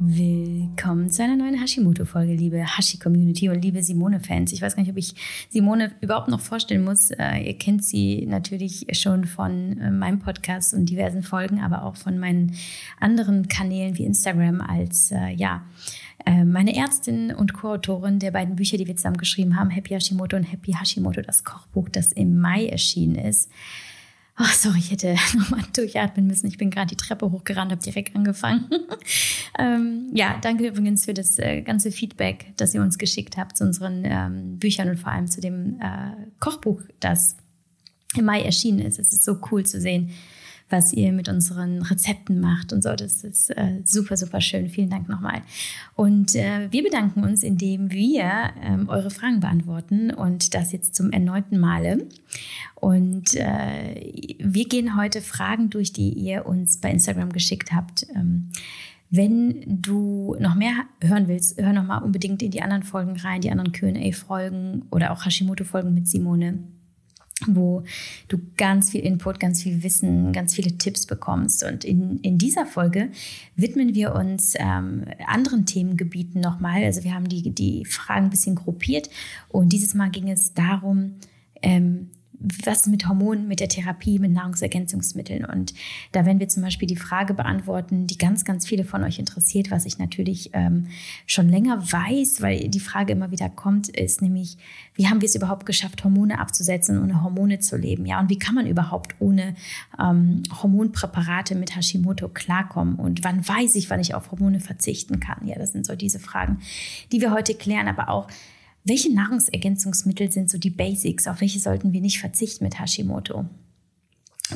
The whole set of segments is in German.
Willkommen zu einer neuen Hashimoto-Folge, liebe Hashi-Community und liebe Simone-Fans. Ich weiß gar nicht, ob ich Simone überhaupt noch vorstellen muss. Äh, ihr kennt sie natürlich schon von äh, meinem Podcast und diversen Folgen, aber auch von meinen anderen Kanälen wie Instagram als, äh, ja, meine Ärztin und Co-Autorin der beiden Bücher, die wir zusammen geschrieben haben, Happy Hashimoto und Happy Hashimoto, das Kochbuch, das im Mai erschienen ist. Oh, sorry, ich hätte nochmal durchatmen müssen. Ich bin gerade die Treppe hochgerannt, habe direkt angefangen. ähm, ja, danke übrigens für das äh, ganze Feedback, das ihr uns geschickt habt zu unseren ähm, Büchern und vor allem zu dem äh, Kochbuch, das im Mai erschienen ist. Es ist so cool zu sehen, was ihr mit unseren Rezepten macht und so. Das ist äh, super, super schön. Vielen Dank nochmal. Und äh, wir bedanken uns, indem wir ähm, eure Fragen beantworten und das jetzt zum erneuten Male. Und äh, wir gehen heute Fragen durch, die ihr uns bei Instagram geschickt habt. Ähm, wenn du noch mehr hören willst, hör noch mal unbedingt in die anderen Folgen rein, die anderen Q&A-Folgen oder auch Hashimoto-Folgen mit Simone wo du ganz viel Input, ganz viel Wissen, ganz viele Tipps bekommst. Und in, in dieser Folge widmen wir uns ähm, anderen Themengebieten nochmal. Also wir haben die, die Fragen ein bisschen gruppiert und dieses Mal ging es darum, ähm, was mit Hormonen, mit der Therapie, mit Nahrungsergänzungsmitteln. Und da werden wir zum Beispiel die Frage beantworten, die ganz, ganz viele von euch interessiert, was ich natürlich ähm, schon länger weiß, weil die Frage immer wieder kommt, ist nämlich, wie haben wir es überhaupt geschafft, Hormone abzusetzen, ohne Hormone zu leben? Ja, und wie kann man überhaupt ohne ähm, Hormonpräparate mit Hashimoto klarkommen? Und wann weiß ich, wann ich auf Hormone verzichten kann? Ja, das sind so diese Fragen, die wir heute klären, aber auch welche Nahrungsergänzungsmittel sind so die Basics? Auf welche sollten wir nicht verzichten mit Hashimoto?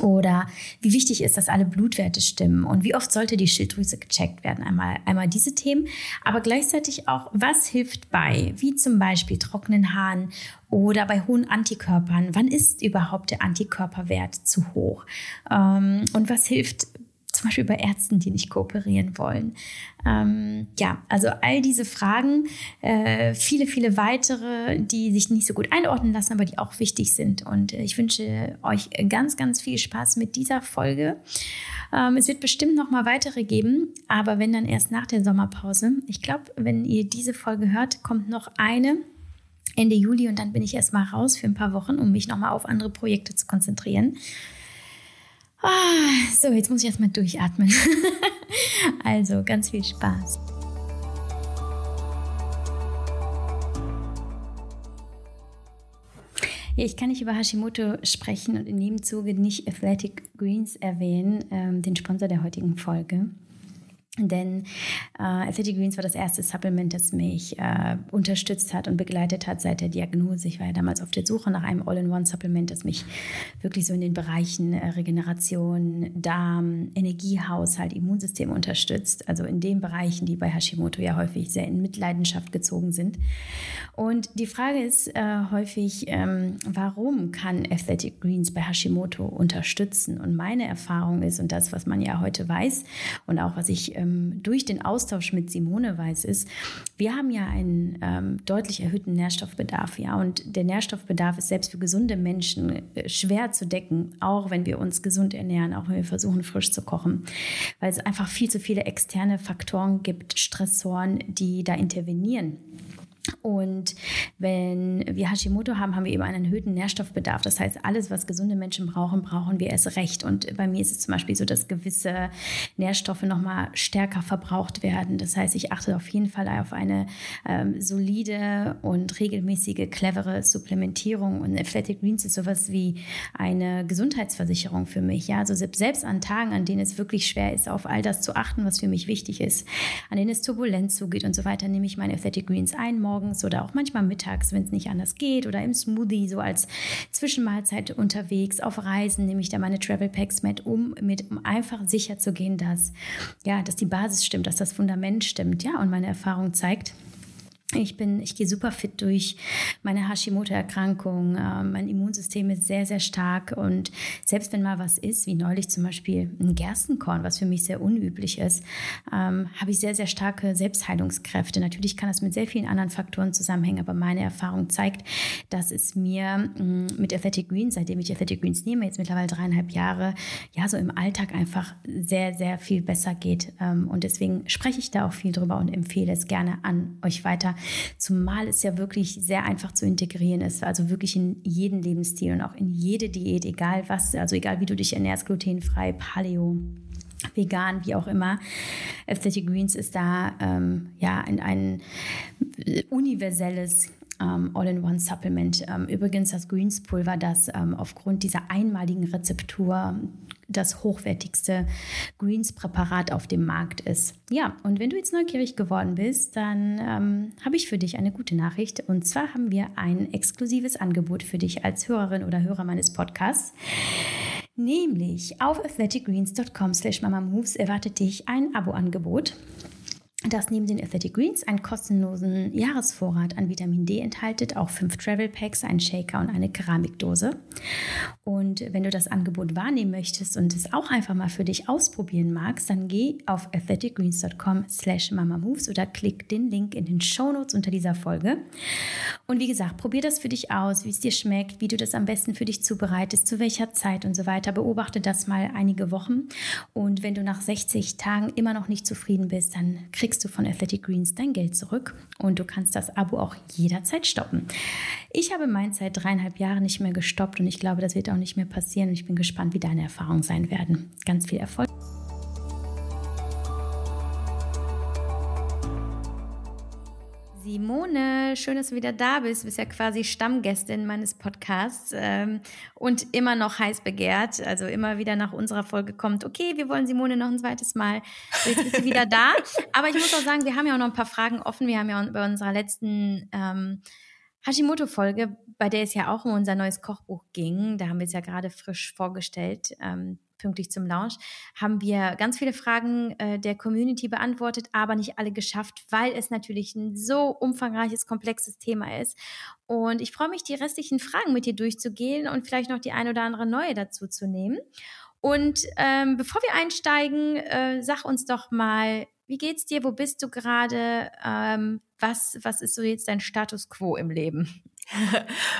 Oder wie wichtig ist, dass alle Blutwerte stimmen und wie oft sollte die Schilddrüse gecheckt werden? Einmal, einmal diese Themen, aber gleichzeitig auch, was hilft bei, wie zum Beispiel trockenen Haaren oder bei hohen Antikörpern? Wann ist überhaupt der Antikörperwert zu hoch? Ähm, und was hilft zum Beispiel bei Ärzten, die nicht kooperieren wollen. Ähm, ja, also all diese Fragen, äh, viele, viele weitere, die sich nicht so gut einordnen lassen, aber die auch wichtig sind. Und ich wünsche euch ganz, ganz viel Spaß mit dieser Folge. Ähm, es wird bestimmt noch mal weitere geben, aber wenn dann erst nach der Sommerpause. Ich glaube, wenn ihr diese Folge hört, kommt noch eine. Ende Juli und dann bin ich erstmal raus für ein paar Wochen, um mich nochmal auf andere Projekte zu konzentrieren. Ah, so, jetzt muss ich erstmal durchatmen. also, ganz viel Spaß. Ich kann nicht über Hashimoto sprechen und in dem Zuge nicht Athletic Greens erwähnen, ähm, den Sponsor der heutigen Folge. Denn äh, Athletic Greens war das erste Supplement, das mich äh, unterstützt hat und begleitet hat seit der Diagnose. Ich war ja damals auf der Suche nach einem All-in-One-Supplement, das mich wirklich so in den Bereichen äh, Regeneration, Darm, Energiehaushalt, Immunsystem unterstützt. Also in den Bereichen, die bei Hashimoto ja häufig sehr in Mitleidenschaft gezogen sind. Und die Frage ist äh, häufig, ähm, warum kann Athletic Greens bei Hashimoto unterstützen? Und meine Erfahrung ist, und das, was man ja heute weiß und auch was ich ähm, durch den Austausch mit Simone weiß, ist, wir haben ja einen ähm, deutlich erhöhten Nährstoffbedarf, ja, und der Nährstoffbedarf ist selbst für gesunde Menschen äh, schwer zu decken, auch wenn wir uns gesund ernähren, auch wenn wir versuchen, frisch zu kochen, weil es einfach viel zu viele externe Faktoren gibt, Stressoren, die da intervenieren. Und wenn wir Hashimoto haben, haben wir eben einen erhöhten Nährstoffbedarf. Das heißt, alles, was gesunde Menschen brauchen, brauchen wir erst recht. Und bei mir ist es zum Beispiel so, dass gewisse Nährstoffe nochmal stärker verbraucht werden. Das heißt, ich achte auf jeden Fall auf eine ähm, solide und regelmäßige, clevere Supplementierung. Und Athletic Greens ist sowas wie eine Gesundheitsversicherung für mich. Ja, also selbst an Tagen, an denen es wirklich schwer ist, auf all das zu achten, was für mich wichtig ist, an denen es turbulent zugeht und so weiter, nehme ich meine Athletic Greens ein morgens oder auch manchmal mittags, wenn es nicht anders geht oder im Smoothie so als Zwischenmahlzeit unterwegs. Auf Reisen nehme ich da meine Travel Packs mit, um, mit, um einfach sicher zu gehen, dass, ja, dass die Basis stimmt, dass das Fundament stimmt. Ja, und meine Erfahrung zeigt, Ich bin, ich gehe super fit durch meine Hashimoto-Erkrankung. Ähm, mein Immunsystem ist sehr, sehr stark und selbst wenn mal was ist, wie neulich zum Beispiel ein Gerstenkorn, was für mich sehr unüblich ist, ähm, habe ich sehr, sehr starke Selbstheilungskräfte. Natürlich kann das mit sehr vielen anderen Faktoren zusammenhängen, aber meine Erfahrung zeigt, dass es mir mm, mit Athletic Greens, seitdem ich Athletic Greens nehme, jetzt mittlerweile dreieinhalb Jahre, ja, so im Alltag einfach sehr, sehr viel besser geht. Ähm, und deswegen spreche ich da auch viel drüber und empfehle es gerne an euch weiter Zumal es ja wirklich sehr einfach zu integrieren ist, also wirklich in jeden Lebensstil und auch in jede Diät, egal was, also egal wie du dich ernährst, glutenfrei, Paleo, vegan, wie auch immer. Aesthetic Greens ist da ähm, ja ein, ein universelles All-in-One-Supplement. Ähm, übrigens das Greens-Pulver, das ähm, aufgrund dieser einmaligen Rezeptur das hochwertigste Greens-Präparat auf dem Markt ist. Ja, und wenn du jetzt neugierig geworden bist, dann ähm, habe ich für dich eine gute Nachricht. Und zwar haben wir ein exklusives Angebot für dich als Hörerin oder Hörer meines Podcasts. Nämlich auf athleticgreens.com slash mamamoves erwartet dich ein Abo-Angebot das neben den Athletic Greens einen kostenlosen Jahresvorrat an Vitamin D enthält, auch fünf Travel Packs, einen Shaker und eine Keramikdose. Und wenn du das Angebot wahrnehmen möchtest und es auch einfach mal für dich ausprobieren magst, dann geh auf athleticgreens.com slash mamamoves oder klick den Link in den Show Notes unter dieser Folge. Und wie gesagt, probier das für dich aus, wie es dir schmeckt, wie du das am besten für dich zubereitest, zu welcher Zeit und so weiter. Beobachte das mal einige Wochen. Und wenn du nach 60 Tagen immer noch nicht zufrieden bist, dann kriegst kriegst du von Athletic Greens dein Geld zurück und du kannst das Abo auch jederzeit stoppen. Ich habe mein seit dreieinhalb Jahren nicht mehr gestoppt und ich glaube, das wird auch nicht mehr passieren. Ich bin gespannt, wie deine Erfahrungen sein werden. Ganz viel Erfolg. Simone, schön, dass du wieder da bist. Du bist ja quasi Stammgästin meines Podcasts ähm, und immer noch heiß begehrt. Also immer wieder nach unserer Folge kommt, okay, wir wollen Simone noch ein zweites Mal. Jetzt bist du wieder da. Aber ich muss auch sagen, wir haben ja auch noch ein paar Fragen offen. Wir haben ja bei unserer letzten ähm, Hashimoto-Folge, bei der es ja auch um unser neues Kochbuch ging, da haben wir es ja gerade frisch vorgestellt, ähm, pünktlich zum Launch, haben wir ganz viele Fragen äh, der Community beantwortet, aber nicht alle geschafft, weil es natürlich ein so umfangreiches, komplexes Thema ist. Und ich freue mich, die restlichen Fragen mit dir durchzugehen und vielleicht noch die ein oder andere neue dazu zu nehmen. Und ähm, bevor wir einsteigen, äh, sag uns doch mal, wie geht's dir? Wo bist du gerade? Ähm, was, was ist so jetzt dein Status quo im Leben?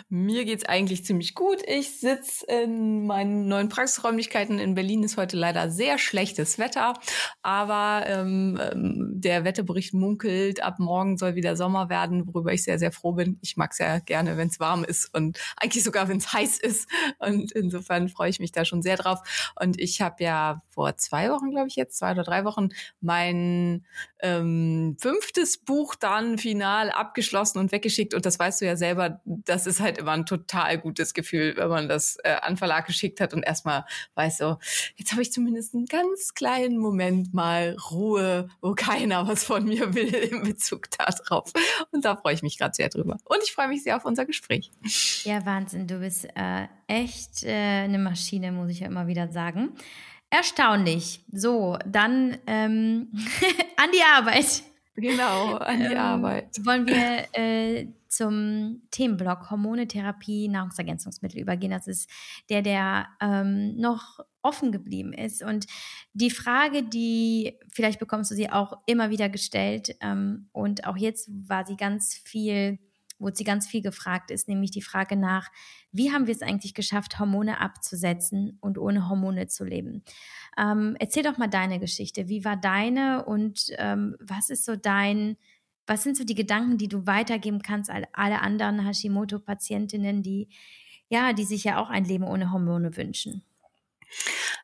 Mir geht's eigentlich ziemlich gut. Ich sitze in meinen neuen Praxisräumlichkeiten. In Berlin ist heute leider sehr schlechtes Wetter, aber ähm, ähm, der Wetterbericht munkelt, ab morgen soll wieder Sommer werden, worüber ich sehr, sehr froh bin. Ich mag's ja gerne, wenn es warm ist und eigentlich sogar, wenn es heiß ist. Und insofern freue ich mich da schon sehr drauf. Und ich habe ja vor zwei Wochen, glaube ich jetzt, zwei oder drei Wochen, mein ähm, fünftes Buch dann final abgeschlossen und weggeschickt. Und das weißt du ja selber, das ist halt immer ein total gutes Gefühl, wenn man das äh, an Verlag geschickt hat und erstmal weiß so, jetzt habe ich zumindest einen ganz kleinen Moment mal Ruhe, wo keiner was von mir will in Bezug darauf. Und da freue ich mich gerade sehr drüber. Und ich freue mich sehr auf unser Gespräch. Ja, Wahnsinn. Du bist äh, echt äh, eine Maschine, muss ich ja immer wieder sagen. Erstaunlich. So, dann ähm, an die Arbeit. Genau, an die ähm, Arbeit. Wollen wir äh, zum Themenblock Hormone, Therapie, Nahrungsergänzungsmittel übergehen. Das ist der, der ähm, noch offen geblieben ist. Und die Frage, die vielleicht bekommst du sie auch immer wieder gestellt ähm, und auch jetzt war sie ganz viel, wurde sie ganz viel gefragt, ist nämlich die Frage nach, wie haben wir es eigentlich geschafft, Hormone abzusetzen und ohne Hormone zu leben? Ähm, erzähl doch mal deine Geschichte. Wie war deine und ähm, was ist so dein was sind so die Gedanken, die du weitergeben kannst an alle anderen Hashimoto-Patientinnen, die ja, die sich ja auch ein Leben ohne Hormone wünschen?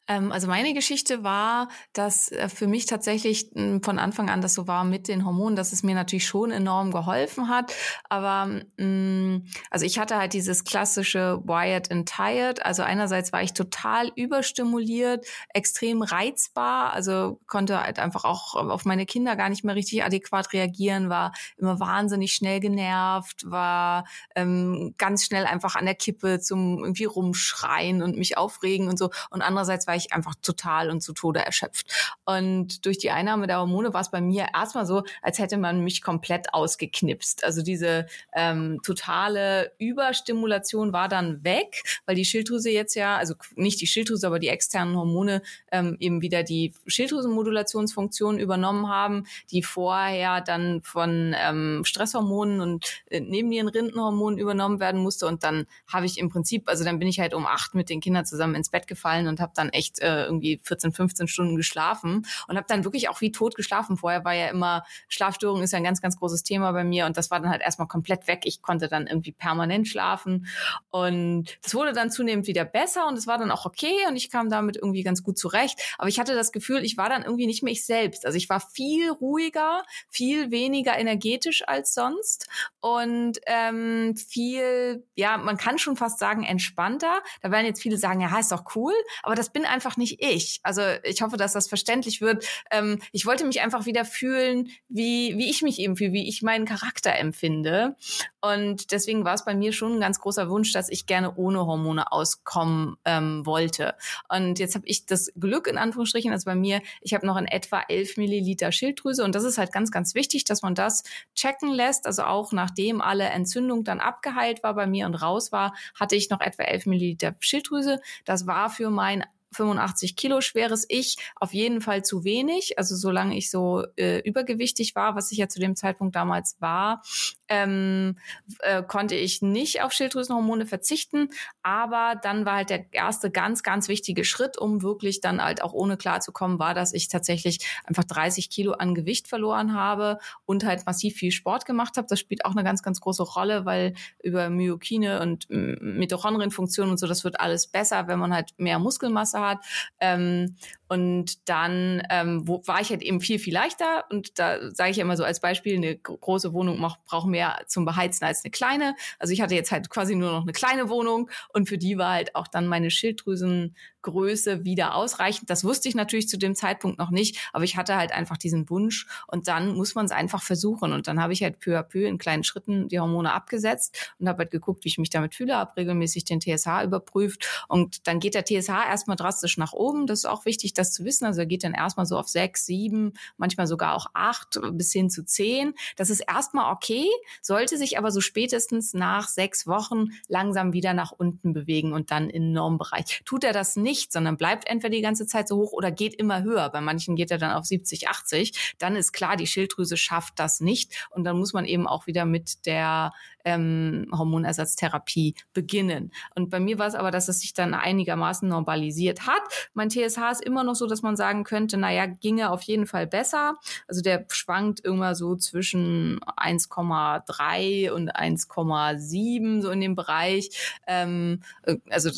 Ähm, also meine Geschichte war, dass äh, für mich tatsächlich hm, von Anfang an das so war mit den Hormonen, dass es mir natürlich schon enorm geholfen hat. Aber mh, hm, also ich hatte halt dieses klassische Wired and Tired. Also einerseits war ich total überstimuliert, extrem reizbar, also konnte halt einfach auch auf meine Kinder gar nicht mehr richtig adäquat reagieren, war immer wahnsinnig schnell genervt, war ähm, ganz schnell einfach an der Kippe zum irgendwie rumschreien und mich aufregen und so. Und andererseits war ich einfach total und zu Tode erschöpft. Und durch die Einnahme der Hormone war es bei mir erstmal so, als hätte man mich komplett ausgeknipst. Also diese ähm, totale Überstimulation war dann weg, weil die Schilddrüse jetzt ja, also nicht die Schilddrüse, aber die externen Hormone ähm, eben wieder die Schilddrüsenmodulationsfunktion übernommen haben, die vorher dann von ähm, Stresshormonen und äh, Nebennierenrindenhormonen übernommen werden musste. Und dann habe ich im Prinzip, also dann bin ich halt um acht mit den Kindern zusammen ins Bett gefallen und habe dann echt äh, irgendwie 14, 15 Stunden geschlafen und habe dann wirklich auch wie tot geschlafen. Vorher war ja immer, Schlafstörung ist ja ein ganz, ganz großes Thema bei mir und das war dann halt erstmal komplett weg. Ich konnte dann irgendwie permanent schlafen und das wurde dann zunehmend wieder besser und es war dann auch okay und ich kam damit irgendwie ganz gut zurecht. Aber ich hatte das Gefühl, ich war dann irgendwie nicht mehr ich selbst. Also ich war viel ruhiger, viel weniger energetisch als sonst und ähm, viel, ja, man kann schon fast sagen, entspannter. Da werden jetzt viele sagen, ja, ist doch cool, aber das bin einfach nicht ich. Also ich hoffe, dass das verständlich wird. Ähm, ich wollte mich einfach wieder fühlen, wie, wie ich mich eben fühle, wie ich meinen Charakter empfinde. Und deswegen war es bei mir schon ein ganz großer Wunsch, dass ich gerne ohne Hormone auskommen ähm, wollte. Und jetzt habe ich das Glück, in Anführungsstrichen, also bei mir, ich habe noch in etwa 11 Milliliter Schilddrüse und das ist halt ganz, ganz wichtig, dass man das checken lässt. Also auch nachdem alle Entzündung dann abgeheilt war bei mir und raus war, hatte ich noch etwa 11 Milliliter Schilddrüse. Das war für mein 85 Kilo schweres Ich auf jeden Fall zu wenig. Also solange ich so äh, übergewichtig war, was ich ja zu dem Zeitpunkt damals war, ähm, äh, konnte ich nicht auf Schilddrüsenhormone verzichten. Aber dann war halt der erste ganz, ganz wichtige Schritt, um wirklich dann halt auch ohne klarzukommen, war, dass ich tatsächlich einfach 30 Kilo an Gewicht verloren habe und halt massiv viel Sport gemacht habe. Das spielt auch eine ganz, ganz große Rolle, weil über Myokine und Mitochondrienfunktion und so, das wird alles besser, wenn man halt mehr Muskelmasse hat. Ähm, und dann ähm, wo, war ich halt eben viel, viel leichter. Und da sage ich immer so als Beispiel, eine große Wohnung braucht mehr zum Beheizen als eine kleine. Also ich hatte jetzt halt quasi nur noch eine kleine Wohnung und für die war halt auch dann meine Schilddrüsen Größe wieder ausreichend. Das wusste ich natürlich zu dem Zeitpunkt noch nicht, aber ich hatte halt einfach diesen Wunsch und dann muss man es einfach versuchen. Und dann habe ich halt peu à peu in kleinen Schritten die Hormone abgesetzt und habe halt geguckt, wie ich mich damit fühle, habe regelmäßig den TSH überprüft und dann geht der TSH erstmal drastisch nach oben. Das ist auch wichtig, das zu wissen. Also er geht dann erstmal so auf sechs, sieben, manchmal sogar auch acht bis hin zu zehn. Das ist erstmal okay, sollte sich aber so spätestens nach sechs Wochen langsam wieder nach unten bewegen und dann in Normbereich. Tut er das nicht, sondern bleibt entweder die ganze Zeit so hoch oder geht immer höher. Bei manchen geht er dann auf 70, 80. Dann ist klar, die Schilddrüse schafft das nicht. Und dann muss man eben auch wieder mit der ähm, Hormonersatztherapie beginnen. Und bei mir war es aber, dass es sich dann einigermaßen normalisiert hat. Mein TSH ist immer noch so, dass man sagen könnte, naja, ginge auf jeden Fall besser. Also der schwankt immer so zwischen 1,3 und 1,7 so in dem Bereich. Ähm, äh, also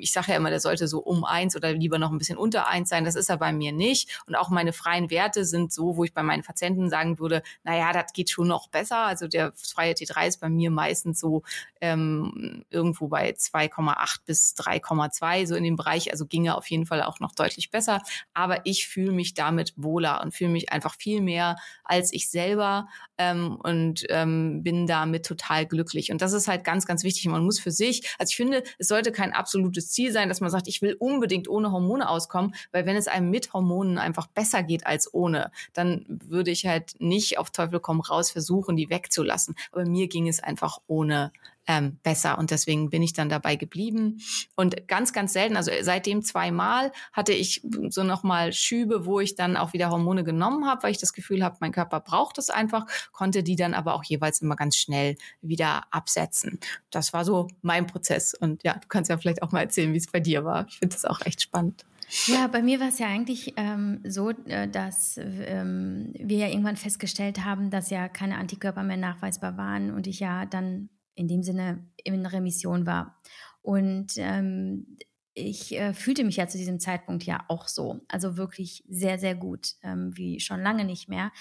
ich sage ja immer, der sollte so um eins oder lieber noch ein bisschen unter eins sein. Das ist er bei mir nicht. Und auch meine freien Werte sind so, wo ich bei meinen Patienten sagen würde, naja, das geht schon noch besser. Also der freie T3 ist bei mir meistens so ähm, irgendwo bei 2,8 bis 3,2, so in dem Bereich. Also ginge auf jeden Fall auch noch deutlich besser. Aber ich fühle mich damit wohler und fühle mich einfach viel mehr als ich selber ähm, und ähm, bin damit total glücklich. Und das ist halt ganz, ganz wichtig. Man muss für sich, also ich finde, es sollte kein absolutes Ziel sein, dass man sagt, ich will unbedingt ohne Hormone auskommen, weil wenn es einem mit Hormonen einfach besser geht als ohne, dann würde ich halt nicht auf Teufel komm raus versuchen, die wegzulassen. Aber mir ging es einfach ohne ähm, besser. Und deswegen bin ich dann dabei geblieben. Und ganz, ganz selten, also seitdem zweimal hatte ich so nochmal Schübe, wo ich dann auch wieder Hormone genommen habe, weil ich das Gefühl habe, mein Körper braucht es einfach, konnte die dann aber auch jeweils immer ganz schnell wieder absetzen. Das war so mein Prozess. Und ja, du kannst ja vielleicht auch mal erzählen, wie es bei dir war. Ich finde das auch echt spannend. Ja, bei mir war es ja eigentlich ähm, so, äh, dass ähm, wir ja irgendwann festgestellt haben, dass ja keine Antikörper mehr nachweisbar waren und ich ja dann in dem Sinne in Remission war. Und ähm, ich äh, fühlte mich ja zu diesem Zeitpunkt ja auch so, also wirklich sehr, sehr gut, ähm, wie schon lange nicht mehr.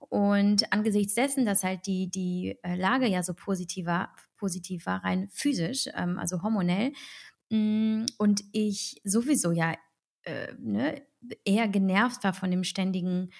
Und angesichts dessen, dass halt die, die äh, Lage ja so positiv war, positiv war rein physisch, ähm, also hormonell, mh, mm, und ich sowieso ja äh, ne, eher genervt war von dem ständigen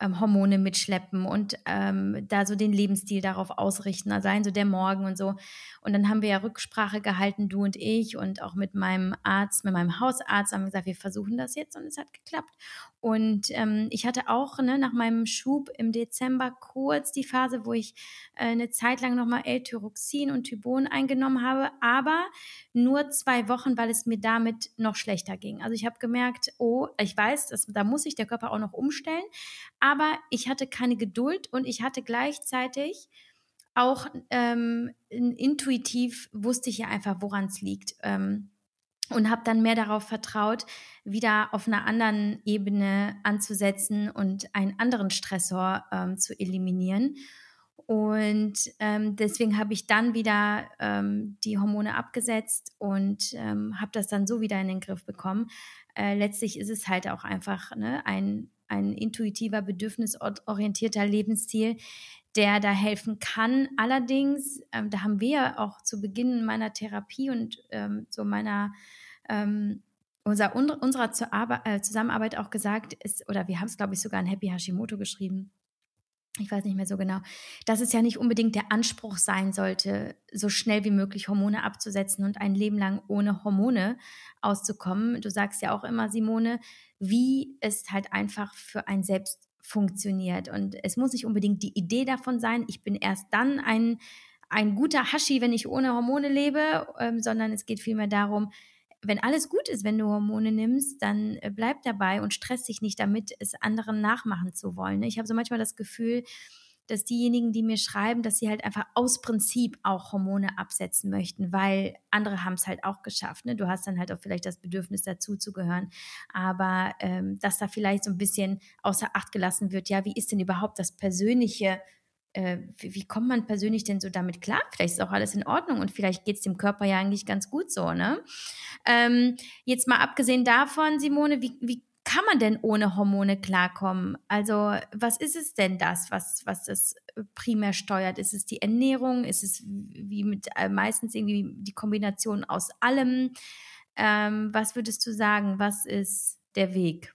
ähm, Hormone mitschleppen und ähm, da so den Lebensstil darauf ausrichten, also sein so der Morgen und so. Und dann haben wir ja Rücksprache gehalten, du und ich und auch mit meinem Arzt, mit meinem Hausarzt haben wir gesagt, wir versuchen das jetzt und es hat geklappt. Und ähm, ich hatte auch ne, nach meinem Schub im Dezember kurz die Phase, wo ich äh, eine Zeit lang nochmal L-Tyroxin und Tybon eingenommen habe, aber nur zwei Wochen, weil es mir damit noch schlechter ging. Also ich habe gemerkt, oh, ich weiß, dass, da muss sich der Körper auch noch umstellen, aber ich hatte keine Geduld und ich hatte gleichzeitig auch ähm, intuitiv wusste ich ja einfach, woran es liegt. Ähm, und habe dann mehr darauf vertraut, wieder auf einer anderen Ebene anzusetzen und einen anderen Stressor ähm, zu eliminieren. Und ähm, deswegen habe ich dann wieder ähm, die Hormone abgesetzt und ähm, habe das dann so wieder in den Griff bekommen. Äh, letztlich ist es halt auch einfach ne, ein, ein intuitiver, bedürfnisorientierter Lebensstil, der da helfen kann. Allerdings, ähm, da haben wir auch zu Beginn meiner Therapie und ähm, so meiner ähm, unser, unserer äh, Zusammenarbeit auch gesagt, ist, oder wir haben es, glaube ich, sogar an Happy Hashimoto geschrieben. Ich weiß nicht mehr so genau, dass es ja nicht unbedingt der Anspruch sein sollte, so schnell wie möglich Hormone abzusetzen und ein Leben lang ohne Hormone auszukommen. Du sagst ja auch immer, Simone, wie es halt einfach für ein selbst funktioniert. Und es muss nicht unbedingt die Idee davon sein, ich bin erst dann ein, ein guter Hashi, wenn ich ohne Hormone lebe, ähm, sondern es geht vielmehr darum, wenn alles gut ist, wenn du Hormone nimmst, dann äh, bleib dabei und stress dich nicht damit, es anderen nachmachen zu wollen. Ich habe so manchmal das Gefühl, dass diejenigen, die mir schreiben, dass sie halt einfach aus Prinzip auch Hormone absetzen möchten, weil andere haben es halt auch geschafft. Ne? Du hast dann halt auch vielleicht das Bedürfnis dazu zu gehören, aber ähm, dass da vielleicht so ein bisschen außer Acht gelassen wird, ja, wie ist denn überhaupt das persönliche äh, wie, wie, kommt man persönlich denn so damit klar? Vielleicht ist auch alles in Ordnung und vielleicht geht es dem Körper ja eigentlich ganz gut so, ne? Ähm, jetzt mal abgesehen davon, Simone, wie, wie kann man denn ohne Hormone klarkommen? Also, was ist es denn das, was, was das primär steuert? Ist es die Ernährung? Ist es wie mit äh, meistens irgendwie die Kombination aus allem? Ähm, was würdest du sagen? Was ist der Weg?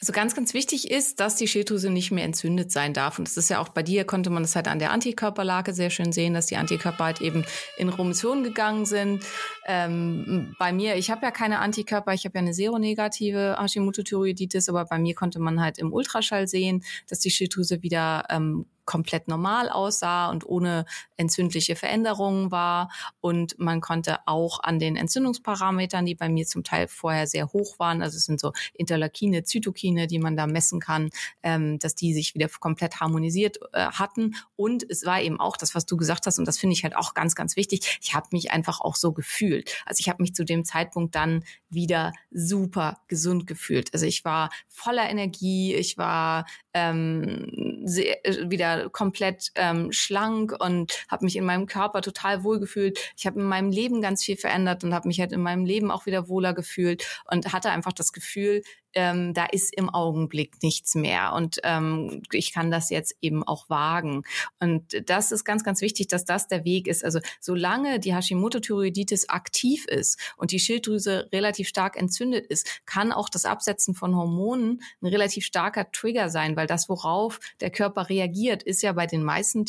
Also ganz, ganz wichtig ist, dass die Schilddrüse nicht mehr entzündet sein darf. Und das ist ja auch bei dir, konnte man das halt an der Antikörperlage sehr schön sehen, dass die Antikörper halt eben in Remission gegangen sind. Ähm, bei mir, ich habe ja keine Antikörper, ich habe ja eine seronegative Hashimoto-Thyreoiditis, aber bei mir konnte man halt im Ultraschall sehen, dass die Schilddrüse wieder ähm, komplett normal aussah und ohne entzündliche Veränderungen war. Und man konnte auch an den Entzündungsparametern, die bei mir zum Teil vorher sehr hoch waren, also es sind so Interleukine, Zytokine, die man da messen kann, ähm, dass die sich wieder komplett harmonisiert äh, hatten. Und es war eben auch das, was du gesagt hast, und das finde ich halt auch ganz, ganz wichtig. Ich habe mich einfach auch so gefühlt. Also ich habe mich zu dem Zeitpunkt dann wieder super gesund gefühlt. Also ich war voller Energie, ich war ähm, sehr, äh, komplett ähm, schlank und habe mich in meinem Körper total wohl gefühlt. Ich habe in meinem Leben ganz viel verändert und habe mich halt in meinem Leben auch wieder wohler gefühlt und hatte einfach das Gefühl, ähm, da ist im Augenblick nichts mehr und ähm, ich kann das jetzt eben auch wagen. Und das ist ganz, ganz wichtig, dass das der Weg ist. Also solange die Hashimoto-Thyreoiditis aktiv ist und die Schilddrüse relativ stark entzündet ist, kann auch das Absetzen von Hormonen ein relativ starker Trigger sein, weil das, worauf der Körper reagiert, ist ja bei den meisten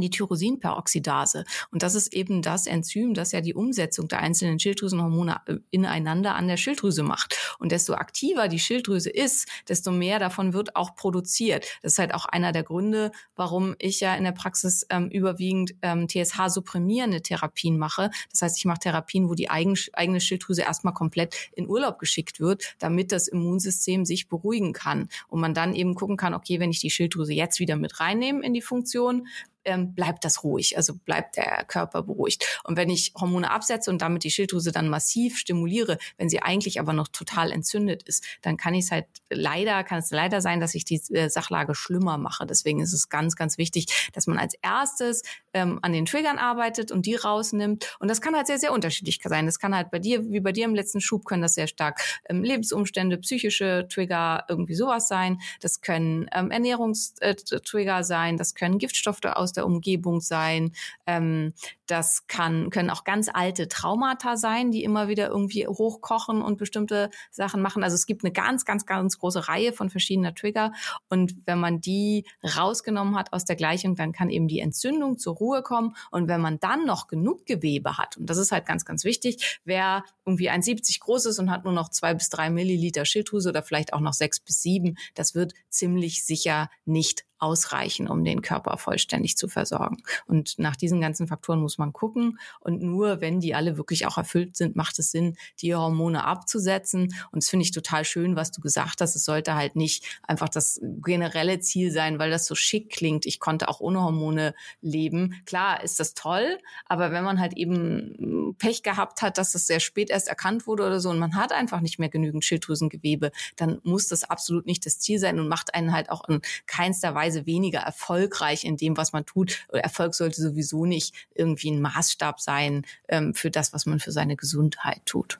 die Tyrosinperoxidase. Und das ist eben das Enzym, das ja die Umsetzung der einzelnen Schilddrüsenhormone äh, ineinander an der Schilddrüse macht. Und desto aktiver die Schilddrüse ist, desto mehr davon wird auch produziert. Das ist halt auch einer der Gründe, warum ich ja in der Praxis ähm, überwiegend ähm, TSH-supprimierende Therapien mache. Das heißt, ich mache Therapien, wo die eigen, eigene Schilddrüse erstmal komplett in Urlaub geschickt wird, damit das Immunsystem sich beruhigen kann. Und man dann eben gucken kann, okay, wenn ich die Schilddrüse jetzt wieder mit reinnehme in die Funktion, ähm, bleibt das ruhig, also bleibt der Körper beruhigt. Und wenn ich Hormone absetze und damit die Schilddrüse dann massiv stimuliere, wenn sie eigentlich aber noch total entzündet ist, dann kann ich es halt leider, kann es leider sein, dass ich die äh, Sachlage schlimmer mache. Deswegen ist es ganz, ganz wichtig, dass man als erstes ähm, an den Triggern arbeitet und die rausnimmt. Und das kann halt sehr, sehr unterschiedlich sein. Das kann halt bei dir, wie bei dir im letzten Schub, können das sehr stark ähm, Lebensumstände, psychische Trigger, irgendwie sowas sein. Das können ähm, Ernährungstrigger sein. Das können Giftstoffe aus der Umgebung sein. Ähm, das kann, können auch ganz alte Traumata sein, die immer wieder irgendwie hochkochen und bestimmte Sachen machen. Also es gibt eine ganz, ganz, ganz große Reihe von verschiedener Trigger. Und wenn man die rausgenommen hat aus der Gleichung, dann kann eben die Entzündung zur Ruhe kommen. Und wenn man dann noch genug Gewebe hat, und das ist halt ganz, ganz wichtig, wer irgendwie 1,70 groß ist und hat nur noch zwei bis drei Milliliter Schilddrüse oder vielleicht auch noch sechs bis sieben, das wird ziemlich sicher nicht ausreichen, um den Körper vollständig zu versorgen. Und nach diesen ganzen Faktoren muss man gucken. Und nur wenn die alle wirklich auch erfüllt sind, macht es Sinn, die Hormone abzusetzen. Und das finde ich total schön, was du gesagt hast. Es sollte halt nicht einfach das generelle Ziel sein, weil das so schick klingt. Ich konnte auch ohne Hormone leben. Klar ist das toll, aber wenn man halt eben Pech gehabt hat, dass das sehr spät erst erkannt wurde oder so und man hat einfach nicht mehr genügend Schilddrüsengewebe, dann muss das absolut nicht das Ziel sein und macht einen halt auch in keinster Weise Weise weniger erfolgreich in dem, was man tut. Erfolg sollte sowieso nicht irgendwie ein Maßstab sein ähm, für das, was man für seine Gesundheit tut.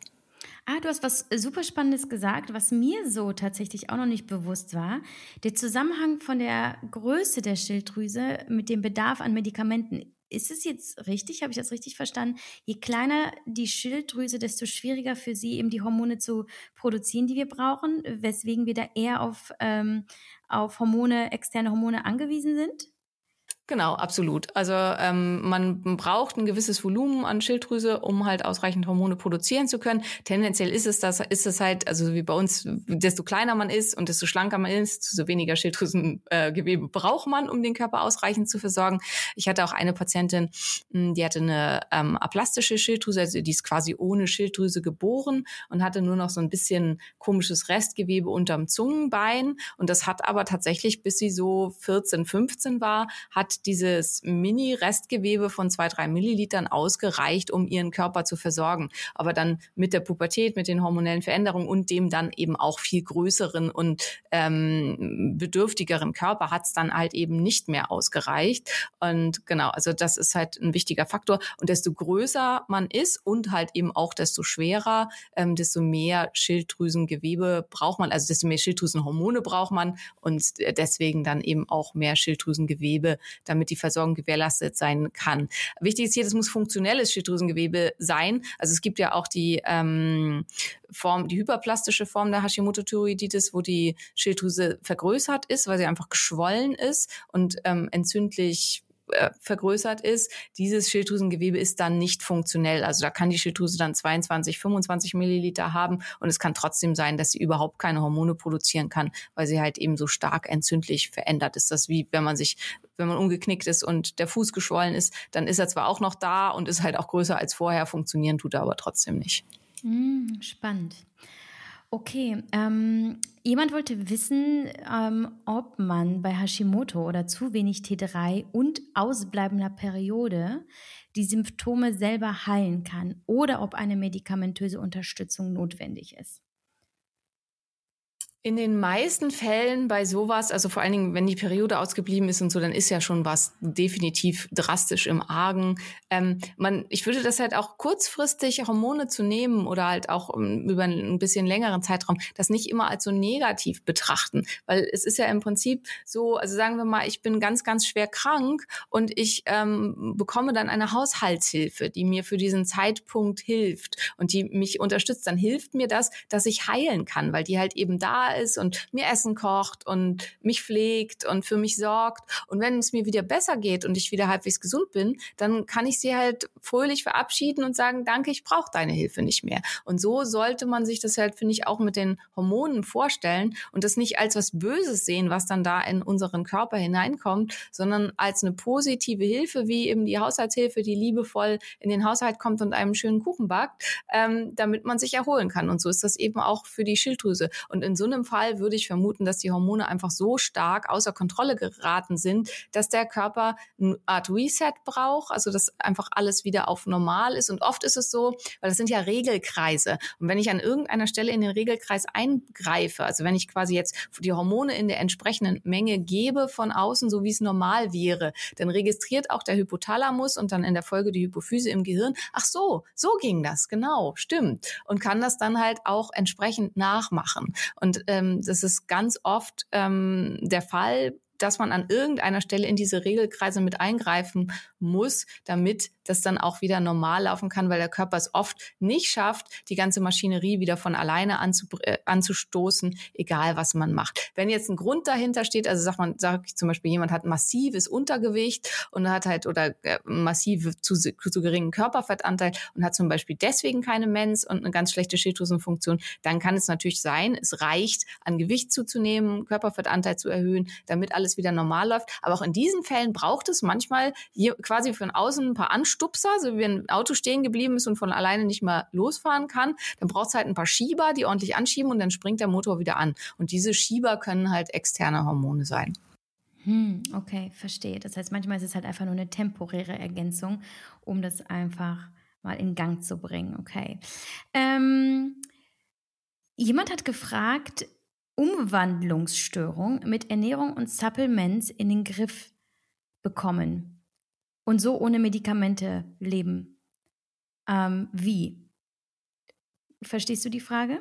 Ah, du hast was super Spannendes gesagt, was mir so tatsächlich auch noch nicht bewusst war. Der Zusammenhang von der Größe der Schilddrüse mit dem Bedarf an Medikamenten. Ist es jetzt richtig? Habe ich das richtig verstanden? Je kleiner die Schilddrüse, desto schwieriger für sie eben die Hormone zu produzieren, die wir brauchen, weswegen wir da eher auf, ähm, auf Hormone, externe Hormone angewiesen sind? Genau, absolut. Also ähm, man braucht ein gewisses Volumen an Schilddrüse, um halt ausreichend Hormone produzieren zu können. Tendenziell ist es das, ist es halt, also wie bei uns, desto kleiner man ist und desto schlanker man ist, desto weniger Schilddrüsengewebe äh, braucht man, um den Körper ausreichend zu versorgen. Ich hatte auch eine Patientin, hm, die hatte eine ähm, aplastische Schilddrüse, also die ist quasi ohne Schilddrüse geboren und hatte nur noch so ein bisschen komisches Restgewebe unterm Zungenbein. Und das hat aber tatsächlich, bis sie so 14, 15 war, hat dieses Mini-Restgewebe von zwei, drei Millilitern ausgereicht, um ihren Körper zu versorgen. Aber dann mit der Pubertät, mit den hormonellen Veränderungen und dem dann eben auch viel größeren und ähm, bedürftigeren Körper hat es dann halt eben nicht mehr ausgereicht. Und genau, also das ist halt ein wichtiger Faktor. Und desto größer man ist und halt eben auch desto schwerer, ähm, desto mehr Schilddrüsengewebe braucht man, also desto mehr Schilddrüsenhormone braucht man und deswegen dann eben auch mehr Schilddrüsengewebe, damit die Versorgung gewährleistet sein kann. Wichtig ist hier, das muss funktionelles Schilddrüsengewebe sein. Also es gibt ja auch die ähm, Form, die hyperplastische Form der Hashimoto-Thyreoiditis, wo die Schilddrüse vergrößert ist, weil sie einfach geschwollen ist und ähm, entzündlich äh, vergrößert ist, dieses Schilddrüsengewebe ist dann nicht funktionell. Also da kann die Schilddrüse dann 22, 25 Milliliter haben und es kann trotzdem sein, dass sie überhaupt keine Hormone produzieren kann, weil sie halt eben so stark entzündlich verändert ist. Das wie wenn man sich, wenn man umgeknickt ist und der Fuß geschwollen ist, dann ist er zwar auch noch da und ist halt auch größer als vorher, funktionieren tut er aber trotzdem nicht. Hm, spannend. Okay, ähm, jemand wollte wissen, ähm, ob man bei Hashimoto oder zu wenig T3 und ausbleibender Periode die Symptome selber heilen kann oder ob eine medikamentöse Unterstützung notwendig ist. In den meisten Fällen bei sowas, also vor allen Dingen, wenn die Periode ausgeblieben ist und so, dann ist ja schon was definitiv drastisch im Argen. Ähm, man, ich würde das halt auch kurzfristig Hormone zu nehmen oder halt auch um, ähm, über ein bisschen längeren Zeitraum, das nicht immer als so negativ betrachten, weil es ist ja im Prinzip so, also sagen wir mal, ich bin ganz, ganz schwer krank und ich ähm, bekomme dann eine Haushaltshilfe, die mir für diesen Zeitpunkt hilft und die mich unterstützt, dann hilft mir das, dass ich heilen kann, weil die halt eben da ist und mir Essen kocht und mich pflegt und für mich sorgt. Und wenn es mir wieder besser geht und ich wieder halbwegs gesund bin, dann kann ich sie halt fröhlich verabschieden und sagen, danke, ich brauche deine Hilfe nicht mehr. Und so sollte man sich das halt, finde ich, auch mit den Hormonen vorstellen und das nicht als was Böses sehen, was dann da in unseren Körper hineinkommt, sondern als eine positive Hilfe, wie eben die Haushaltshilfe, die liebevoll in den Haushalt kommt und einem schönen Kuchen backt, ähm, damit man sich erholen kann. Und so ist das eben auch für die Schilddrüse. Und in so einem Fall würde ich vermuten, dass die Hormone einfach so stark außer Kontrolle geraten sind, dass der Körper eine Art Reset braucht, also dass einfach alles wieder auf normal ist. Und oft ist es so, weil das sind ja Regelkreise. Und wenn ich an irgendeiner Stelle in den Regelkreis eingreife, also wenn ich quasi jetzt die Hormone in der entsprechenden Menge gebe von außen, so wie es normal wäre, dann registriert auch der Hypothalamus und dann in der Folge die Hypophyse im Gehirn, ach so, so ging das, genau, stimmt. Und kann das dann halt auch entsprechend nachmachen. Und ähm, das ist ganz oft ähm, der Fall dass man an irgendeiner Stelle in diese Regelkreise mit eingreifen muss, damit das dann auch wieder normal laufen kann, weil der Körper es oft nicht schafft, die ganze Maschinerie wieder von alleine äh, anzustoßen, egal was man macht. Wenn jetzt ein Grund dahinter steht, also sagt man, sag ich zum Beispiel, jemand hat massives Untergewicht und hat halt oder äh, massive zu, zu geringen Körperfettanteil und hat zum Beispiel deswegen keine Mens und eine ganz schlechte Schilddrüsenfunktion, dann kann es natürlich sein, es reicht, an Gewicht zuzunehmen, Körperfettanteil zu erhöhen, damit alles wieder normal läuft. Aber auch in diesen Fällen braucht es manchmal quasi von außen ein paar Anstupser, so wie ein Auto stehen geblieben ist und von alleine nicht mehr losfahren kann. Dann braucht es halt ein paar Schieber, die ordentlich anschieben und dann springt der Motor wieder an. Und diese Schieber können halt externe Hormone sein. Hm, okay, verstehe. Das heißt, manchmal ist es halt einfach nur eine temporäre Ergänzung, um das einfach mal in Gang zu bringen. Okay. Ähm, jemand hat gefragt, Umwandlungsstörung mit Ernährung und Supplements in den Griff bekommen und so ohne Medikamente leben. Ähm, wie? Verstehst du die Frage?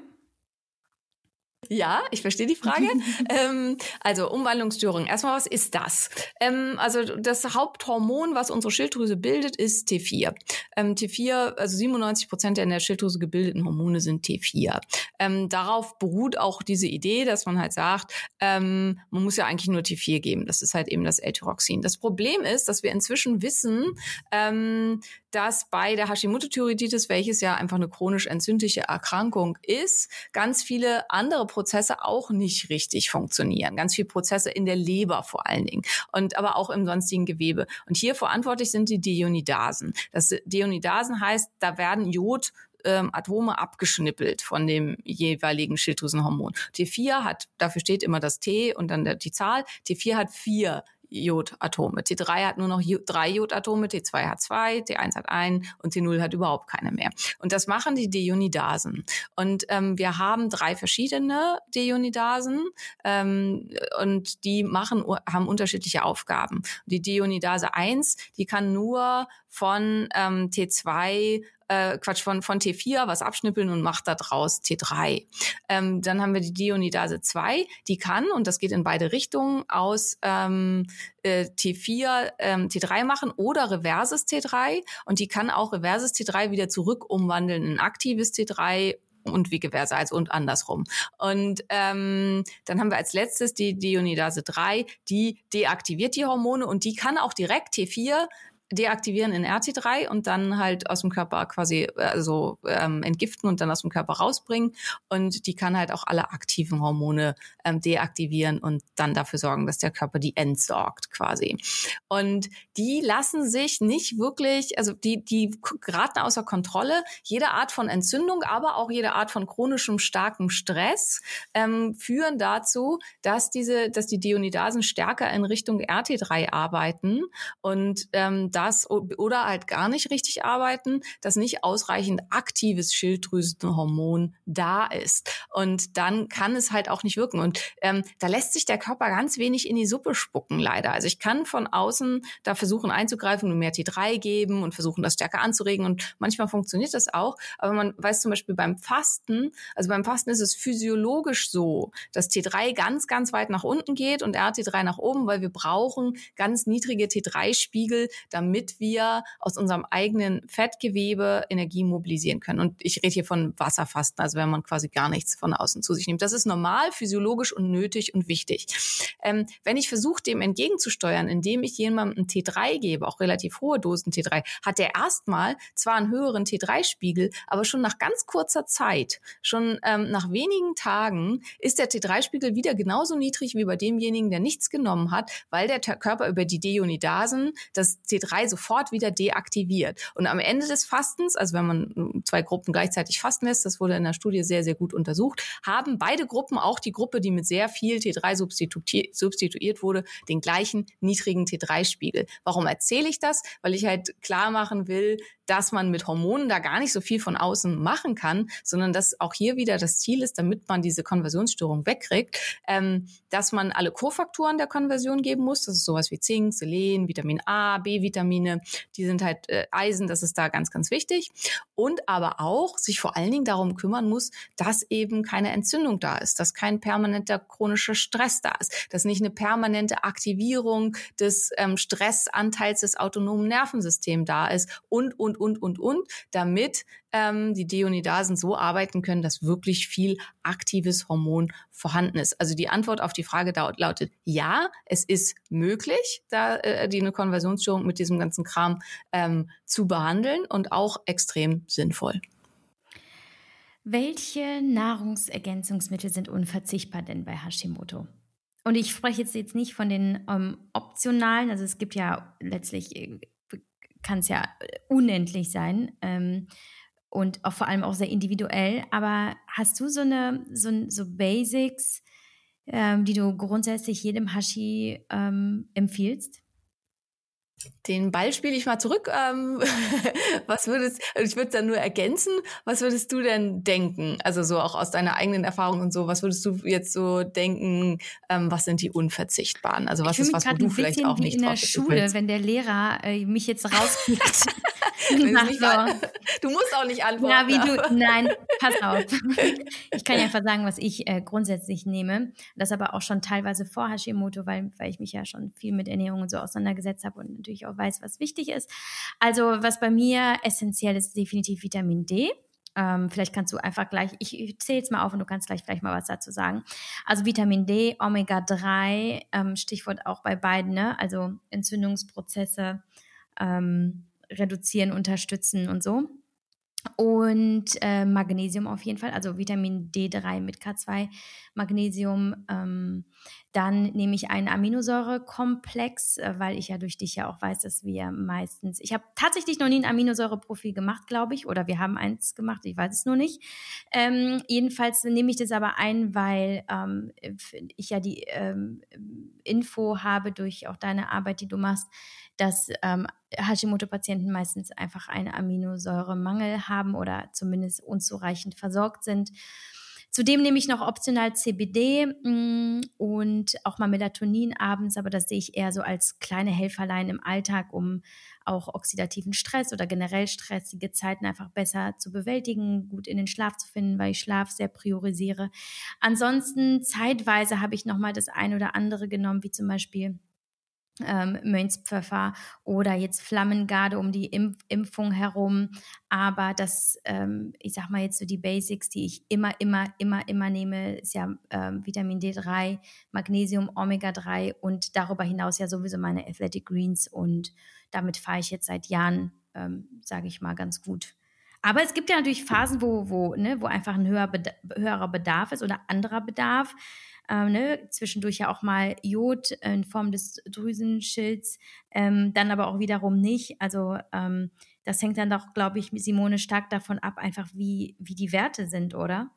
Ja, ich verstehe die Frage. ähm, also Umwandlungsstörung. Erstmal, was ist das? Ähm, also das Haupthormon, was unsere Schilddrüse bildet, ist T4. Ähm, T4, also 97 Prozent der in der Schilddrüse gebildeten Hormone sind T4. Ähm, darauf beruht auch diese Idee, dass man halt sagt, ähm, man muss ja eigentlich nur T4 geben. Das ist halt eben das L-Tyroxin. Das Problem ist, dass wir inzwischen wissen, ähm, dass bei der Hashimoto-Thyreoiditis, welches ja einfach eine chronisch entzündliche Erkrankung ist, ganz viele andere Prozesse auch nicht richtig funktionieren. Ganz viele Prozesse in der Leber vor allen Dingen und aber auch im sonstigen Gewebe. Und hier verantwortlich sind die Deonidasen. Das Deonidasen heißt, da werden Jod ähm, Atome abgeschnippelt von dem jeweiligen Schilddrüsenhormon. T4 hat, dafür steht immer das T und dann die Zahl. T4 hat vier Jodatome. T3 hat nur noch drei Jodatome, T2 hat zwei, T1 hat einen und T0 hat überhaupt keine mehr. Und das machen die Deunidasen. Und ähm, wir haben drei verschiedene Deunidasen ähm, und die machen, haben unterschiedliche Aufgaben. Die Deunidase 1, die kann nur von ähm, T2 äh, Quatsch, von, von T4 was abschnippeln und macht daraus T3. Ähm, dann haben wir die Deonidase 2, die kann, und das geht in beide Richtungen, aus ähm, äh, T4 ähm, T3 machen oder reverses T3 und die kann auch reverses T3 wieder zurück umwandeln in aktives T3 und wie versa, also und andersrum. Und ähm, dann haben wir als letztes die Deonidase 3, die deaktiviert die Hormone und die kann auch direkt T4 deaktivieren in RT3 und dann halt aus dem Körper quasi also ähm, entgiften und dann aus dem Körper rausbringen. Und die kann halt auch alle aktiven Hormone ähm, deaktivieren und dann dafür sorgen, dass der Körper die entsorgt quasi. Und die lassen sich nicht wirklich, also die, die geraten außer Kontrolle. Jede Art von Entzündung, aber auch jede Art von chronischem starkem Stress ähm, führen dazu, dass diese, dass die Deonidasen stärker in Richtung RT3 arbeiten und ähm, das oder halt gar nicht richtig arbeiten, dass nicht ausreichend aktives Schilddrüsenhormon da ist. Und dann kann es halt auch nicht wirken. Und ähm, da lässt sich der Körper ganz wenig in die Suppe spucken, leider. Also ich kann von außen da versuchen einzugreifen und mehr T3 geben und versuchen, das stärker anzuregen. Und manchmal funktioniert das auch. Aber man weiß zum Beispiel beim Fasten, also beim Fasten ist es physiologisch so, dass T3 ganz, ganz weit nach unten geht und RT3 nach oben, weil wir brauchen ganz niedrige T3-Spiegel, damit damit wir aus unserem eigenen Fettgewebe Energie mobilisieren können. Und ich rede hier von Wasserfasten, also wenn man quasi gar nichts von außen zu sich nimmt. Das ist normal, physiologisch und nötig und wichtig. Ähm, wenn ich versuche, dem entgegenzusteuern, indem ich jemandem T3 gebe, auch relativ hohe Dosen T3, hat der erstmal zwar einen höheren T3-Spiegel, aber schon nach ganz kurzer Zeit, schon ähm, nach wenigen Tagen, ist der T3-Spiegel wieder genauso niedrig wie bei demjenigen, der nichts genommen hat, weil der Körper über die Deonidasen das T3 3 sofort wieder deaktiviert. Und am Ende des Fastens, also wenn man zwei Gruppen gleichzeitig fasten lässt, das wurde in der Studie sehr, sehr gut untersucht, haben beide Gruppen, auch die Gruppe, die mit sehr viel T3 substituiert wurde, den gleichen niedrigen T3-Spiegel. Warum erzähle ich das? Weil ich halt klar machen will, dass man mit Hormonen da gar nicht so viel von außen machen kann, sondern dass auch hier wieder das Ziel ist, damit man diese Konversionsstörung wegkriegt, ähm, dass man alle Kofaktoren der Konversion geben muss. Das ist sowas wie Zink, Selen, Vitamin A, B-Vitamine, die sind halt äh, Eisen, das ist da ganz, ganz wichtig. Und aber auch sich vor allen Dingen darum kümmern muss, dass eben keine Entzündung da ist, dass kein permanenter chronischer Stress da ist, dass nicht eine permanente Aktivierung des ähm, Stressanteils des autonomen Nervensystems da ist und, und, und, und, und, damit ähm, die Deonidasen so arbeiten können, dass wirklich viel aktives Hormon vorhanden ist. Also die Antwort auf die Frage lautet ja, es ist möglich, da äh, die eine Konversionsstörung mit diesem ganzen Kram ähm, zu behandeln und auch extrem sinnvoll. Welche Nahrungsergänzungsmittel sind unverzichtbar denn bei Hashimoto? Und ich spreche jetzt, jetzt nicht von den ähm, optionalen, also es gibt ja letztlich, äh, kann es ja unendlich sein ähm, und auch vor allem auch sehr individuell, aber hast du so eine, so, so Basics, ähm, die du grundsätzlich jedem Hashi ähm, empfiehlst? Den Ball spiele ich mal zurück. Ähm, was würdest, also ich würde dann nur ergänzen, was würdest du denn denken? Also so auch aus deiner eigenen Erfahrung und so, was würdest du jetzt so denken, ähm, was sind die unverzichtbaren? Also was ist was, wo du vielleicht auch nicht in der Schule, wenn der Lehrer äh, mich jetzt rauskickt. du musst auch nicht antworten. Ja, wie du, nein, pass auf. Ich kann ja einfach sagen, was ich äh, grundsätzlich nehme. Das aber auch schon teilweise vor Hashimoto, weil, weil ich mich ja schon viel mit Ernährung und so auseinandergesetzt habe und natürlich auch weiß, was wichtig ist. Also was bei mir essentiell ist, definitiv Vitamin D. Ähm, vielleicht kannst du einfach gleich, ich, ich zähle jetzt mal auf und du kannst gleich vielleicht mal was dazu sagen. Also Vitamin D, Omega-3, ähm, Stichwort auch bei beiden, ne? also Entzündungsprozesse ähm, reduzieren, unterstützen und so und äh, Magnesium auf jeden Fall, also Vitamin D3 mit K2, Magnesium. Ähm, dann nehme ich einen Aminosäurekomplex, äh, weil ich ja durch dich ja auch weiß, dass wir meistens, ich habe tatsächlich noch nie ein Aminosäureprofil gemacht, glaube ich, oder wir haben eins gemacht, ich weiß es nur nicht. Ähm, jedenfalls nehme ich das aber ein, weil ähm, ich ja die ähm, Info habe durch auch deine Arbeit, die du machst, dass ähm, Hashimoto-Patienten meistens einfach einen Aminosäuremangel haben oder zumindest unzureichend versorgt sind. Zudem nehme ich noch optional CBD mm, und auch mal Melatonin abends, aber das sehe ich eher so als kleine Helferlein im Alltag, um auch oxidativen Stress oder generell stressige Zeiten einfach besser zu bewältigen, gut in den Schlaf zu finden, weil ich Schlaf sehr priorisiere. Ansonsten zeitweise habe ich noch mal das ein oder andere genommen, wie zum Beispiel ähm, Mönchspfeffer oder jetzt Flammengarde um die Impf Impfung herum. Aber das, ähm, ich sag mal jetzt so die Basics, die ich immer, immer, immer, immer nehme, ist ja ähm, Vitamin D3, Magnesium, Omega-3 und darüber hinaus ja sowieso meine Athletic Greens und damit fahre ich jetzt seit Jahren, ähm, sage ich mal, ganz gut. Aber es gibt ja natürlich Phasen, wo, wo, ne, wo einfach ein höher Bedarf, höherer Bedarf ist oder anderer Bedarf ähm, ne, zwischendurch ja auch mal Jod in Form des Drüsenschilds, ähm, dann aber auch wiederum nicht. Also ähm, das hängt dann doch, glaube ich, Simone stark davon ab, einfach wie, wie die Werte sind, oder?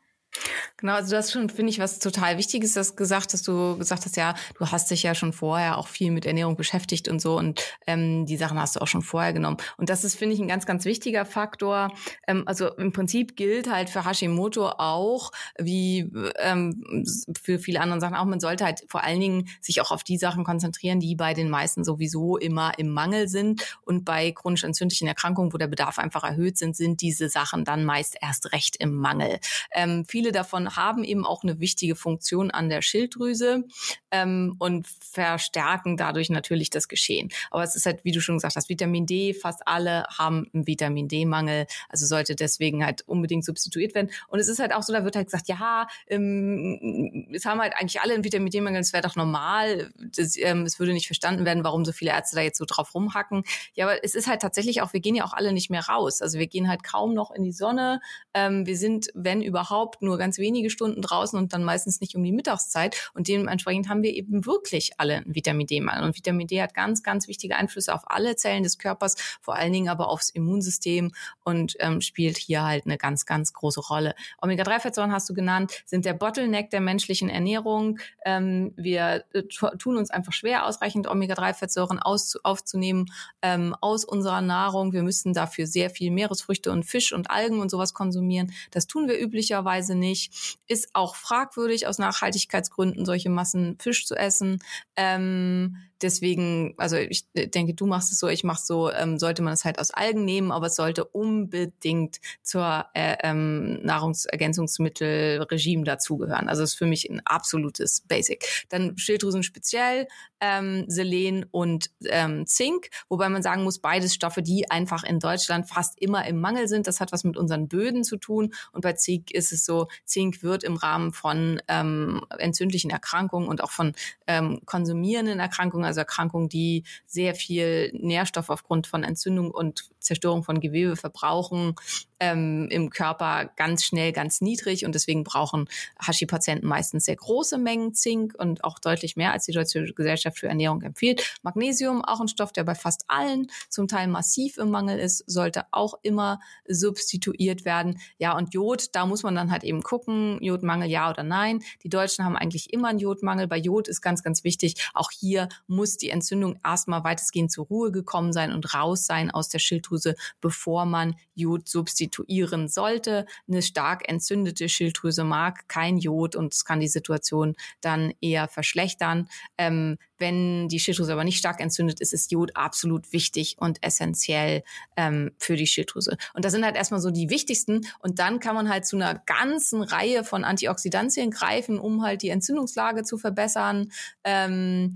Genau, also das schon, finde ich, was total Wichtiges, das gesagt, dass du gesagt hast, ja, du hast dich ja schon vorher auch viel mit Ernährung beschäftigt und so und ähm, die Sachen hast du auch schon vorher genommen. Und das ist, finde ich, ein ganz, ganz wichtiger Faktor. Ähm, also im Prinzip gilt halt für Hashimoto auch, wie ähm, für viele andere Sachen auch, man sollte halt vor allen Dingen sich auch auf die Sachen konzentrieren, die bei den meisten sowieso immer im Mangel sind. Und bei chronisch entzündlichen Erkrankungen, wo der Bedarf einfach erhöht sind, sind diese Sachen dann meist erst recht im Mangel. Ähm, viele davon haben eben auch eine wichtige Funktion an der Schilddrüse ähm, und verstärken dadurch natürlich das Geschehen. Aber es ist halt, wie du schon gesagt hast, Vitamin D, fast alle haben einen Vitamin D-Mangel, also sollte deswegen halt unbedingt substituiert werden. Und es ist halt auch so, da wird halt gesagt, ja, ähm, es haben halt eigentlich alle einen Vitamin D-Mangel, es wäre doch normal, das, ähm, es würde nicht verstanden werden, warum so viele Ärzte da jetzt so drauf rumhacken. Ja, aber es ist halt tatsächlich auch, wir gehen ja auch alle nicht mehr raus. Also wir gehen halt kaum noch in die Sonne. Ähm, wir sind, wenn überhaupt, nur ganz wenig wenige Stunden draußen und dann meistens nicht um die Mittagszeit. Und dementsprechend haben wir eben wirklich alle einen Vitamin D-Mangel. Und Vitamin D hat ganz, ganz wichtige Einflüsse auf alle Zellen des Körpers, vor allen Dingen aber aufs Immunsystem und ähm, spielt hier halt eine ganz, ganz große Rolle. Omega-3-Fettsäuren hast du genannt, sind der Bottleneck der menschlichen Ernährung. Ähm, wir äh, tun uns einfach schwer, ausreichend Omega-3-Fettsäuren aufzunehmen ähm, aus unserer Nahrung. Wir müssen dafür sehr viel Meeresfrüchte und Fisch und Algen und sowas konsumieren. Das tun wir üblicherweise nicht. Ist auch fragwürdig aus Nachhaltigkeitsgründen, solche Massen Fisch zu essen. Ähm, deswegen, also ich denke, du machst es so, ich mach's so, ähm, sollte man es halt aus Algen nehmen, aber es sollte unbedingt zur äh, ähm, Nahrungsergänzungsmittelregime dazugehören. Also ist für mich ein absolutes Basic. Dann Schilddrüsen speziell, ähm, Selen und ähm, Zink, wobei man sagen muss, beides Stoffe, die einfach in Deutschland fast immer im Mangel sind. Das hat was mit unseren Böden zu tun. Und bei Zink ist es so, Zink wird im Rahmen von ähm, entzündlichen Erkrankungen und auch von ähm, konsumierenden Erkrankungen, also Erkrankungen, die sehr viel Nährstoff aufgrund von Entzündung und Zerstörung von Gewebe verbrauchen, ähm, im Körper ganz schnell ganz niedrig und deswegen brauchen Hashi-Patienten meistens sehr große Mengen Zink und auch deutlich mehr, als die Deutsche Gesellschaft für Ernährung empfiehlt. Magnesium, auch ein Stoff, der bei fast allen zum Teil massiv im Mangel ist, sollte auch immer substituiert werden. Ja, und Jod, da muss man dann halt eben gucken, Jodmangel ja oder nein. Die Deutschen haben eigentlich immer einen Jodmangel. Bei Jod ist ganz, ganz wichtig, auch hier muss die Entzündung erstmal weitestgehend zur Ruhe gekommen sein und raus sein aus der Schilddrüse, bevor man Jod substituieren sollte. Eine stark entzündete Schilddrüse mag kein Jod und es kann die Situation dann eher verschlechtern. Ähm, wenn die Schilddrüse aber nicht stark entzündet ist, ist Jod absolut wichtig und essentiell ähm, für die Schilddrüse. Und das sind halt erstmal so die wichtigsten. Und dann kann man halt zu einer ganzen Reihe von Antioxidantien greifen, um halt die Entzündungslage zu verbessern. Ähm,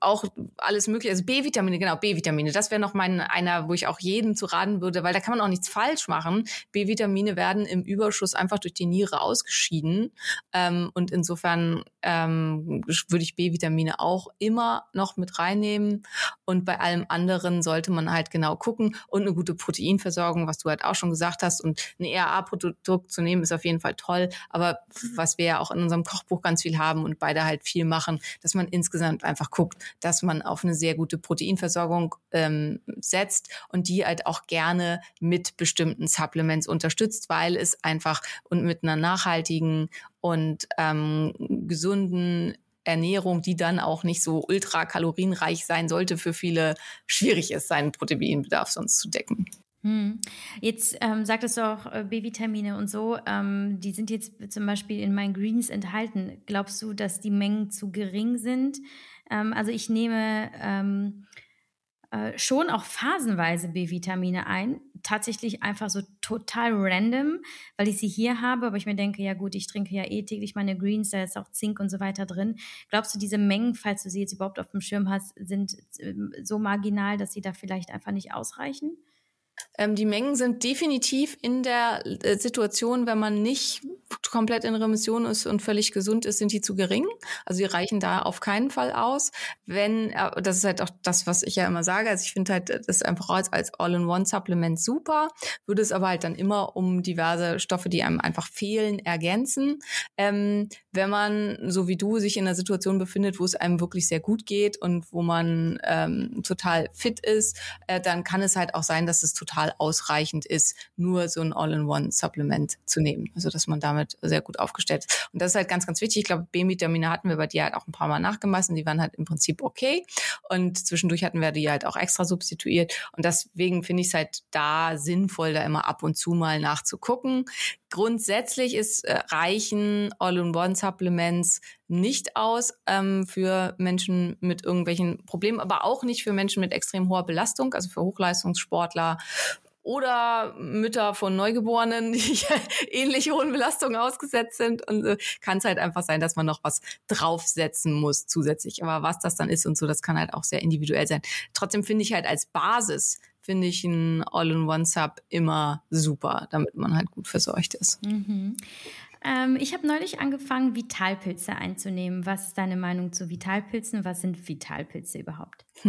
auch alles mögliche, also B-Vitamine, genau, B-Vitamine. Das wäre noch mein einer, wo ich auch zu raten würde, weil da kann man auch nichts falsch machen. B-Vitamine werden im Überschuss einfach durch die Niere ausgeschieden. Ähm, und insofern ähm, würde ich B-Vitamine auch immer noch mit reinnehmen. Und bei allem anderen sollte man halt genau gucken und eine gute Proteinversorgung, was du halt auch schon gesagt hast. Und ein ERA-Produkt zu nehmen, ist auf jeden Fall toll. Aber was wir ja auch in unserem Kochbuch ganz viel haben und beide halt viel machen, dass man insgesamt einfach guckt, dass man auf eine sehr gute Proteinversorgung ähm, setzt und die halt auch gerne mit bestimmten Supplements unterstützt, weil es einfach und mit einer nachhaltigen und ähm, gesunden Ernährung, die dann auch nicht so ultra kalorienreich sein sollte, für viele schwierig ist, seinen Proteinbedarf sonst zu decken. Hm. Jetzt ähm, sagtest du auch äh, B-Vitamine und so, ähm, die sind jetzt zum Beispiel in meinen Greens enthalten. Glaubst du, dass die Mengen zu gering sind? Ähm, also ich nehme ähm, äh, schon auch phasenweise B-Vitamine ein, tatsächlich einfach so total random, weil ich sie hier habe, aber ich mir denke, ja gut, ich trinke ja eh täglich meine Greens, da ist auch Zink und so weiter drin. Glaubst du, diese Mengen, falls du sie jetzt überhaupt auf dem Schirm hast, sind ähm, so marginal, dass sie da vielleicht einfach nicht ausreichen? Ähm, die Mengen sind definitiv in der äh, Situation, wenn man nicht komplett in Remission ist und völlig gesund ist, sind die zu gering. Also die reichen da auf keinen Fall aus. Wenn, äh, das ist halt auch das, was ich ja immer sage. Also ich finde halt, das ist einfach als, als All-in-One-Supplement super, würde es aber halt dann immer um diverse Stoffe, die einem einfach fehlen, ergänzen. Ähm, wenn man, so wie du, sich in einer Situation befindet, wo es einem wirklich sehr gut geht und wo man ähm, total fit ist, äh, dann kann es halt auch sein, dass es total ausreichend ist, nur so ein All-in-One-Supplement zu nehmen. Also dass man damit sehr gut aufgestellt ist. Und das ist halt ganz, ganz wichtig. Ich glaube, B-Vitamine hatten wir bei dir halt auch ein paar Mal nachgemessen. Die waren halt im Prinzip okay. Und zwischendurch hatten wir die halt auch extra substituiert. Und deswegen finde ich es halt da sinnvoll, da immer ab und zu mal nachzugucken. Grundsätzlich ist äh, reichen All-in-One-Supplements nicht aus ähm, für Menschen mit irgendwelchen Problemen, aber auch nicht für Menschen mit extrem hoher Belastung, also für Hochleistungssportler oder Mütter von Neugeborenen, die ähnlich hohen Belastungen ausgesetzt sind. Und äh, kann es halt einfach sein, dass man noch was draufsetzen muss zusätzlich. Aber was das dann ist und so, das kann halt auch sehr individuell sein. Trotzdem finde ich halt als Basis finde ich ein All-in-One-Sub immer super, damit man halt gut versorgt ist. Mhm. Ähm, ich habe neulich angefangen, Vitalpilze einzunehmen. Was ist deine Meinung zu Vitalpilzen? Was sind Vitalpilze überhaupt?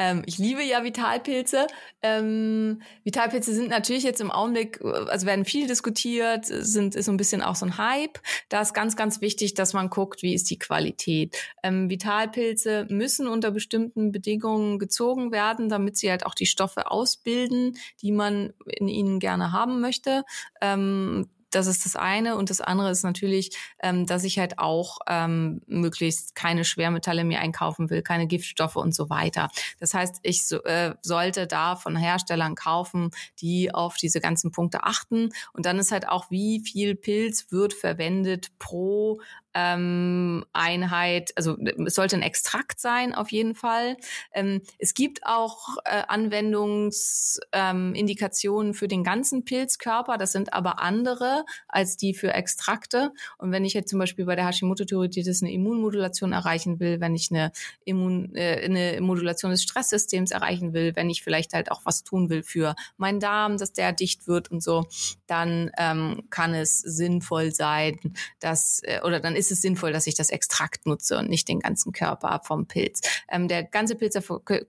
ähm, ich liebe ja Vitalpilze. Ähm, Vitalpilze sind natürlich jetzt im Augenblick, also werden viel diskutiert, sind ist so ein bisschen auch so ein Hype. Da ist ganz, ganz wichtig, dass man guckt, wie ist die Qualität. Ähm, Vitalpilze müssen unter bestimmten Bedingungen gezogen werden, damit sie halt auch die Stoffe ausbilden, die man in ihnen gerne haben möchte. Ähm, das ist das eine. Und das andere ist natürlich, ähm, dass ich halt auch ähm, möglichst keine Schwermetalle mehr einkaufen will, keine Giftstoffe und so weiter. Das heißt, ich so, äh, sollte da von Herstellern kaufen, die auf diese ganzen Punkte achten. Und dann ist halt auch, wie viel Pilz wird verwendet pro ähm, Einheit, also es sollte ein Extrakt sein auf jeden Fall. Ähm, es gibt auch äh, Anwendungsindikationen ähm, für den ganzen Pilzkörper, das sind aber andere als die für Extrakte. Und wenn ich jetzt zum Beispiel bei der Hashimoto-Thyreoiditis eine Immunmodulation erreichen will, wenn ich eine, Immun, äh, eine Modulation des Stresssystems erreichen will, wenn ich vielleicht halt auch was tun will für meinen Darm, dass der dicht wird und so, dann ähm, kann es sinnvoll sein, dass äh, oder dann ist ist es sinnvoll, dass ich das Extrakt nutze und nicht den ganzen Körper vom Pilz. Ähm, der ganze Pilz,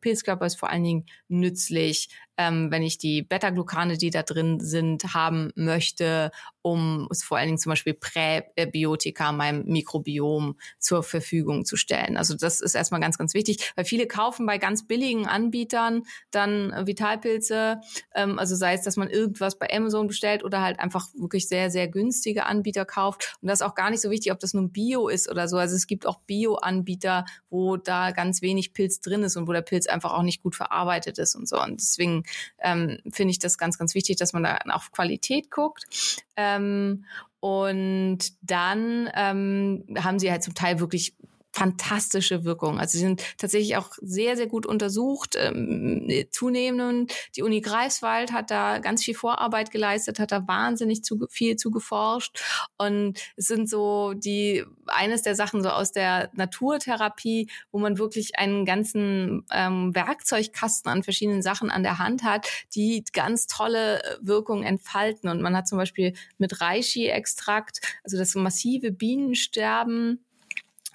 Pilzkörper ist vor allen Dingen nützlich, ähm, wenn ich die Beta-Glucane, die da drin sind, haben möchte, um es vor allen Dingen zum Beispiel Präbiotika meinem Mikrobiom zur Verfügung zu stellen. Also das ist erstmal ganz, ganz wichtig, weil viele kaufen bei ganz billigen Anbietern dann Vitalpilze, ähm, also sei es, dass man irgendwas bei Amazon bestellt oder halt einfach wirklich sehr, sehr günstige Anbieter kauft. Und das ist auch gar nicht so wichtig, ob das nun Bio ist oder so. Also es gibt auch Bio-Anbieter, wo da ganz wenig Pilz drin ist und wo der Pilz einfach auch nicht gut verarbeitet ist und so. Und deswegen ähm, finde ich das ganz, ganz wichtig, dass man da auf Qualität guckt. Ähm, und dann ähm, haben sie halt zum Teil wirklich fantastische Wirkung. Also sie sind tatsächlich auch sehr, sehr gut untersucht. Ähm, zunehmend, die Uni Greifswald hat da ganz viel Vorarbeit geleistet, hat da wahnsinnig zu, viel zu geforscht. Und es sind so die, eines der Sachen so aus der Naturtherapie, wo man wirklich einen ganzen ähm, Werkzeugkasten an verschiedenen Sachen an der Hand hat, die ganz tolle Wirkung entfalten. Und man hat zum Beispiel mit Reishi-Extrakt, also das massive Bienensterben,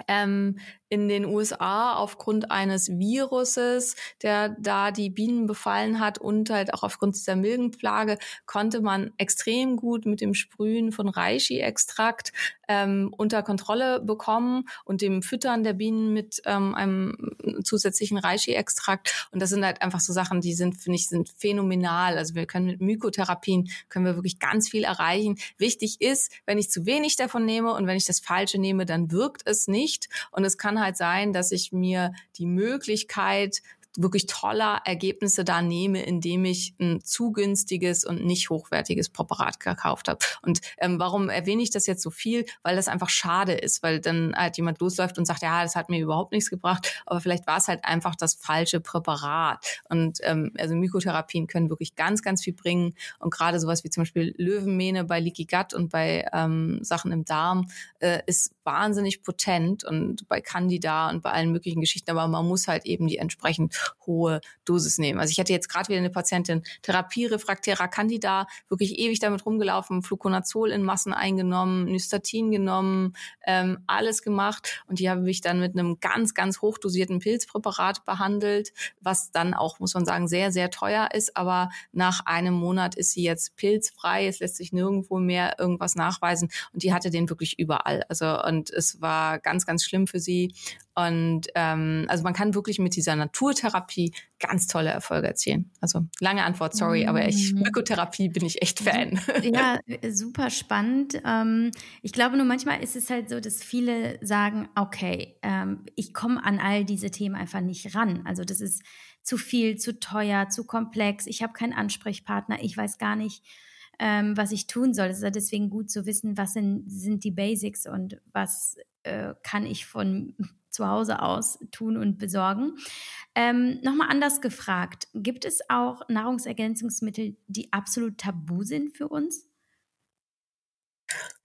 ähm, in den USA aufgrund eines Viruses, der da die Bienen befallen hat und halt auch aufgrund dieser Milbenplage konnte man extrem gut mit dem Sprühen von Reishi-Extrakt ähm, unter Kontrolle bekommen und dem Füttern der Bienen mit ähm, einem zusätzlichen Reishi-Extrakt. Und das sind halt einfach so Sachen, die sind, finde ich, sind phänomenal. Also wir können mit Mykotherapien können wir wirklich ganz viel erreichen. Wichtig ist, wenn ich zu wenig davon nehme und wenn ich das Falsche nehme, dann wirkt es nicht. Und es kann halt sein, dass ich mir die Möglichkeit wirklich toller Ergebnisse da nehme, indem ich ein zu günstiges und nicht hochwertiges Präparat gekauft habe. Und ähm, warum erwähne ich das jetzt so viel? Weil das einfach schade ist, weil dann halt jemand losläuft und sagt, ja, das hat mir überhaupt nichts gebracht, aber vielleicht war es halt einfach das falsche Präparat. Und ähm, also Mykotherapien können wirklich ganz, ganz viel bringen. Und gerade sowas wie zum Beispiel Löwenmähne bei Leaky Gut und bei ähm, Sachen im Darm äh, ist wahnsinnig potent und bei Candida und bei allen möglichen Geschichten, aber man muss halt eben die entsprechend hohe Dosis nehmen. Also ich hatte jetzt gerade wieder eine Patientin, Therapie refraktärer Candida, wirklich ewig damit rumgelaufen, Fluconazol in Massen eingenommen, Nystatin genommen, ähm, alles gemacht und die habe ich dann mit einem ganz, ganz hochdosierten Pilzpräparat behandelt, was dann auch, muss man sagen, sehr, sehr teuer ist, aber nach einem Monat ist sie jetzt pilzfrei, es lässt sich nirgendwo mehr irgendwas nachweisen und die hatte den wirklich überall. Also und es war ganz, ganz schlimm für sie und ähm, also man kann wirklich mit dieser Naturtherapie ganz tolle Erfolge erzielen. Also lange Antwort, sorry, aber ich mhm. Mykotherapie bin ich echt Fan. Ja, super spannend. Ähm, ich glaube nur manchmal ist es halt so, dass viele sagen, okay, ähm, ich komme an all diese Themen einfach nicht ran. Also das ist zu viel, zu teuer, zu komplex. Ich habe keinen Ansprechpartner. Ich weiß gar nicht, ähm, was ich tun soll. Es ist ja deswegen gut zu wissen, was sind, sind die Basics und was äh, kann ich von zu Hause aus tun und besorgen. Ähm, Nochmal anders gefragt, gibt es auch Nahrungsergänzungsmittel, die absolut tabu sind für uns?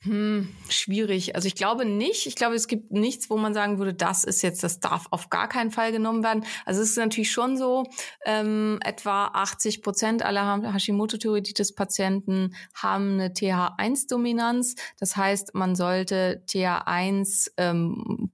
Hm, schwierig. Also ich glaube nicht. Ich glaube, es gibt nichts, wo man sagen würde, das ist jetzt, das darf auf gar keinen Fall genommen werden. Also es ist natürlich schon so, ähm, etwa 80 Prozent aller Hashimoto-Thyreoiditis-Patienten haben eine TH1-Dominanz. Das heißt, man sollte TH1 ähm,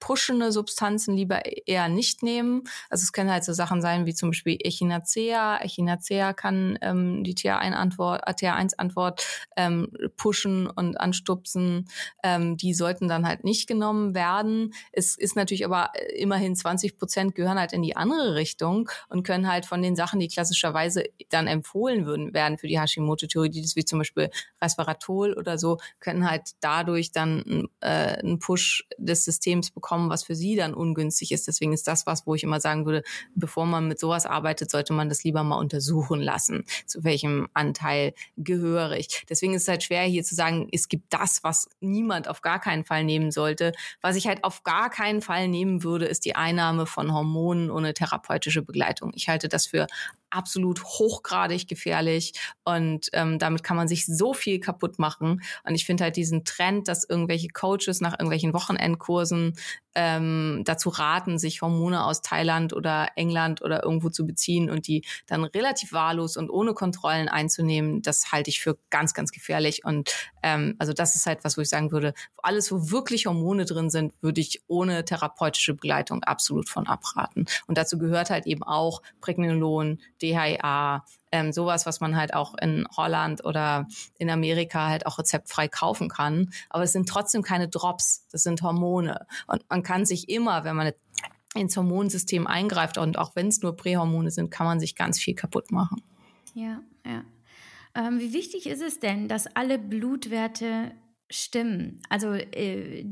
Substanzen lieber eher nicht nehmen. Also es können halt so Sachen sein wie zum Beispiel Echinacea. Echinacea kann ähm, die TH1-Antwort, äh, TH1-Antwort ähm, pushen und anstupsen ähm, die sollten dann halt nicht genommen werden. Es ist natürlich aber äh, immerhin 20 Prozent gehören halt in die andere Richtung und können halt von den Sachen, die klassischerweise dann empfohlen würden, werden für die Hashimoto-Thyreoiditis, wie zum Beispiel Resveratrol oder so, können halt dadurch dann äh, einen Push des Systems bekommen, was für sie dann ungünstig ist. Deswegen ist das was, wo ich immer sagen würde, bevor man mit sowas arbeitet, sollte man das lieber mal untersuchen lassen, zu welchem Anteil gehöre ich. Deswegen ist es halt schwer hier zu sagen, es gibt das, was niemand auf gar keinen Fall nehmen sollte. Was ich halt auf gar keinen Fall nehmen würde, ist die Einnahme von Hormonen ohne therapeutische Begleitung. Ich halte das für absolut hochgradig gefährlich und ähm, damit kann man sich so viel kaputt machen. Und ich finde halt diesen Trend, dass irgendwelche Coaches nach irgendwelchen Wochenendkursen ähm, dazu raten, sich Hormone aus Thailand oder England oder irgendwo zu beziehen und die dann relativ wahllos und ohne Kontrollen einzunehmen, das halte ich für ganz, ganz gefährlich. Und ähm, also das ist halt was, wo ich sagen würde, alles, wo wirklich Hormone drin sind, würde ich ohne therapeutische Begleitung absolut von abraten. Und dazu gehört halt eben auch Pregnenolon, DHA, ähm, sowas, was man halt auch in Holland oder in Amerika halt auch rezeptfrei kaufen kann. Aber es sind trotzdem keine Drops, das sind Hormone. Und man kann sich immer, wenn man ins Hormonsystem eingreift und auch wenn es nur Prähormone sind, kann man sich ganz viel kaputt machen. Ja, ja. Ähm, wie wichtig ist es denn, dass alle Blutwerte stimmen? Also äh,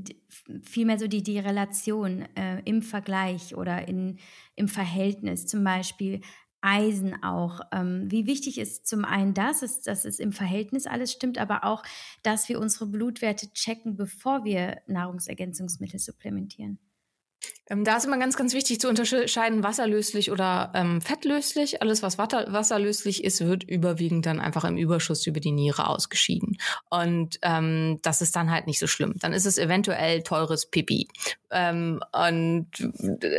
vielmehr so die, die Relation äh, im Vergleich oder in, im Verhältnis. Zum Beispiel Eisen auch. Ähm, wie wichtig ist zum einen das, ist, dass es im Verhältnis alles stimmt, aber auch, dass wir unsere Blutwerte checken, bevor wir Nahrungsergänzungsmittel supplementieren. Ähm, da ist immer ganz, ganz wichtig zu unterscheiden, wasserlöslich oder ähm, fettlöslich. Alles, was wasserlöslich ist, wird überwiegend dann einfach im Überschuss über die Niere ausgeschieden. Und ähm, das ist dann halt nicht so schlimm. Dann ist es eventuell teures Pipi. Ähm, und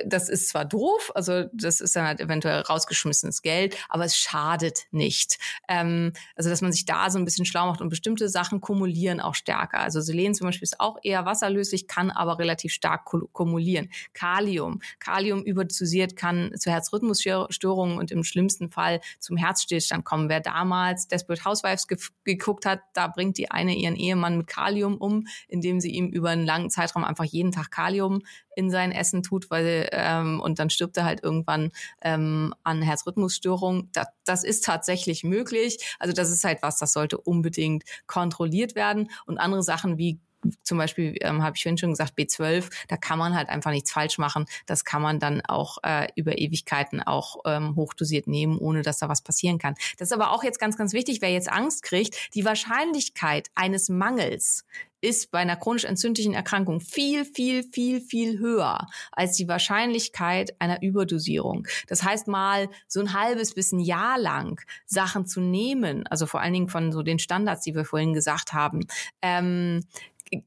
das ist zwar doof, also das ist dann halt eventuell rausgeschmissenes Geld, aber es schadet nicht. Ähm, also dass man sich da so ein bisschen schlau macht und bestimmte Sachen kumulieren auch stärker. Also Selen zum Beispiel ist auch eher wasserlöslich, kann aber relativ stark kumulieren. Kalium. Kalium überdosiert kann zu Herzrhythmusstörungen und im schlimmsten Fall zum Herzstillstand kommen. Wer damals Desperate Housewives ge geguckt hat, da bringt die eine ihren Ehemann mit Kalium um, indem sie ihm über einen langen Zeitraum einfach jeden Tag Kalium in sein Essen tut, weil ähm, und dann stirbt er halt irgendwann ähm, an Herzrhythmusstörungen. Das, das ist tatsächlich möglich. Also das ist halt was, das sollte unbedingt kontrolliert werden. Und andere Sachen wie zum Beispiel ähm, habe ich vorhin schon gesagt, B12, da kann man halt einfach nichts falsch machen. Das kann man dann auch äh, über Ewigkeiten auch ähm, hochdosiert nehmen, ohne dass da was passieren kann. Das ist aber auch jetzt ganz, ganz wichtig, wer jetzt Angst kriegt, die Wahrscheinlichkeit eines Mangels ist bei einer chronisch entzündlichen Erkrankung viel, viel, viel, viel höher als die Wahrscheinlichkeit einer Überdosierung. Das heißt mal so ein halbes bis ein Jahr lang Sachen zu nehmen, also vor allen Dingen von so den Standards, die wir vorhin gesagt haben, ähm,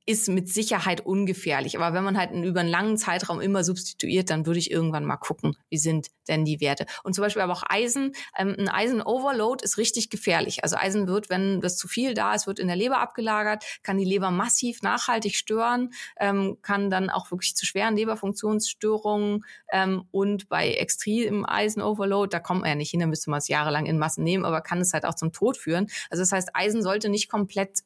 ist mit Sicherheit ungefährlich. Aber wenn man halt über einen langen Zeitraum immer substituiert, dann würde ich irgendwann mal gucken, wie sind denn die Werte. Und zum Beispiel aber auch Eisen. Ähm, ein Eisen-Overload ist richtig gefährlich. Also Eisen wird, wenn das zu viel da ist, wird in der Leber abgelagert, kann die Leber massiv nachhaltig stören, ähm, kann dann auch wirklich zu schweren Leberfunktionsstörungen ähm, und bei extremem Eisen-Overload, da kommt man ja nicht hin, da müsste man es jahrelang in Massen nehmen, aber kann es halt auch zum Tod führen. Also das heißt, Eisen sollte nicht komplett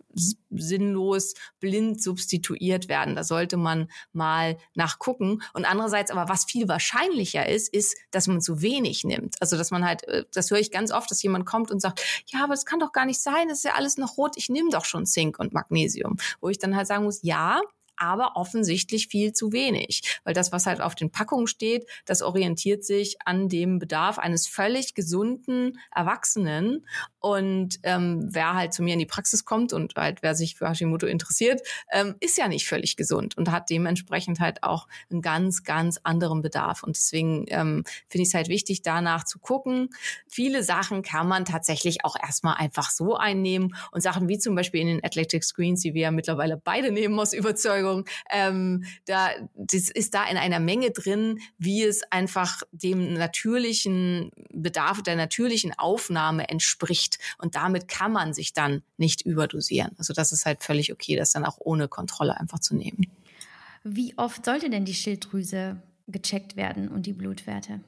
sinnlos, blind blind substituiert werden. Da sollte man mal nachgucken. Und andererseits aber, was viel wahrscheinlicher ist, ist, dass man zu wenig nimmt. Also, dass man halt, äh, das höre ich ganz oft, dass jemand kommt und sagt, ja, aber es kann doch gar nicht sein, das ist ja alles noch rot, ich nehme doch schon Zink und Magnesium. Wo ich dann halt sagen muss, ja, aber offensichtlich viel zu wenig, weil das, was halt auf den Packungen steht, das orientiert sich an dem Bedarf eines völlig gesunden Erwachsenen. Und ähm, wer halt zu mir in die Praxis kommt und halt wer sich für Hashimoto interessiert, ähm, ist ja nicht völlig gesund und hat dementsprechend halt auch einen ganz, ganz anderen Bedarf. Und deswegen ähm, finde ich es halt wichtig, danach zu gucken. Viele Sachen kann man tatsächlich auch erstmal einfach so einnehmen und Sachen wie zum Beispiel in den Athletic Screens, die wir ja mittlerweile beide nehmen aus Überzeugung, ähm, da das ist da in einer Menge drin, wie es einfach dem natürlichen Bedarf der natürlichen Aufnahme entspricht. Und damit kann man sich dann nicht überdosieren. Also das ist halt völlig okay, das dann auch ohne Kontrolle einfach zu nehmen. Wie oft sollte denn die Schilddrüse gecheckt werden und die Blutwerte?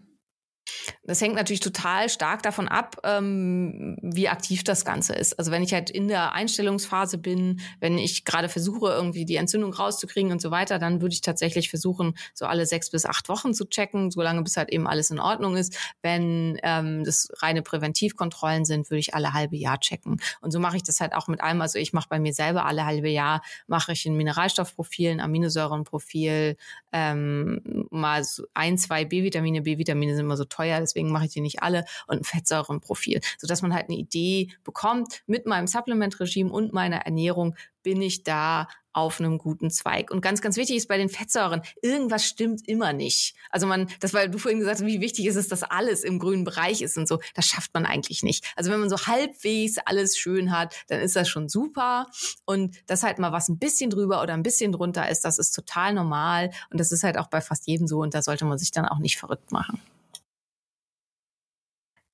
Das hängt natürlich total stark davon ab, ähm, wie aktiv das Ganze ist. Also wenn ich halt in der Einstellungsphase bin, wenn ich gerade versuche, irgendwie die Entzündung rauszukriegen und so weiter, dann würde ich tatsächlich versuchen, so alle sechs bis acht Wochen zu checken, solange bis halt eben alles in Ordnung ist. Wenn ähm, das reine Präventivkontrollen sind, würde ich alle halbe Jahr checken. Und so mache ich das halt auch mit allem. Also ich mache bei mir selber alle halbe Jahr, mache ich ein Mineralstoffprofil, ein Aminosäurenprofil, ähm, mal so ein, zwei B-Vitamine. B-Vitamine sind immer so teuer, deswegen mache ich die nicht alle und ein Fettsäurenprofil, sodass man halt eine Idee bekommt, mit meinem Supplement-Regime und meiner Ernährung bin ich da auf einem guten Zweig. Und ganz, ganz wichtig ist bei den Fettsäuren, irgendwas stimmt immer nicht. Also man, das weil du vorhin gesagt hast, wie wichtig ist es, dass alles im grünen Bereich ist und so, das schafft man eigentlich nicht. Also wenn man so halbwegs alles schön hat, dann ist das schon super. Und das halt mal was ein bisschen drüber oder ein bisschen drunter ist, das ist total normal. Und das ist halt auch bei fast jedem so und da sollte man sich dann auch nicht verrückt machen.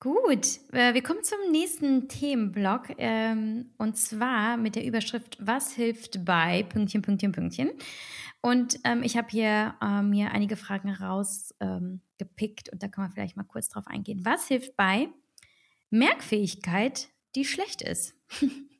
Gut, äh, wir kommen zum nächsten Themenblock ähm, und zwar mit der Überschrift Was hilft bei Pünktchen, Pünktchen, Pünktchen. Und ähm, ich habe hier äh, mir einige Fragen rausgepickt ähm, und da kann man vielleicht mal kurz drauf eingehen. Was hilft bei Merkfähigkeit, die schlecht ist?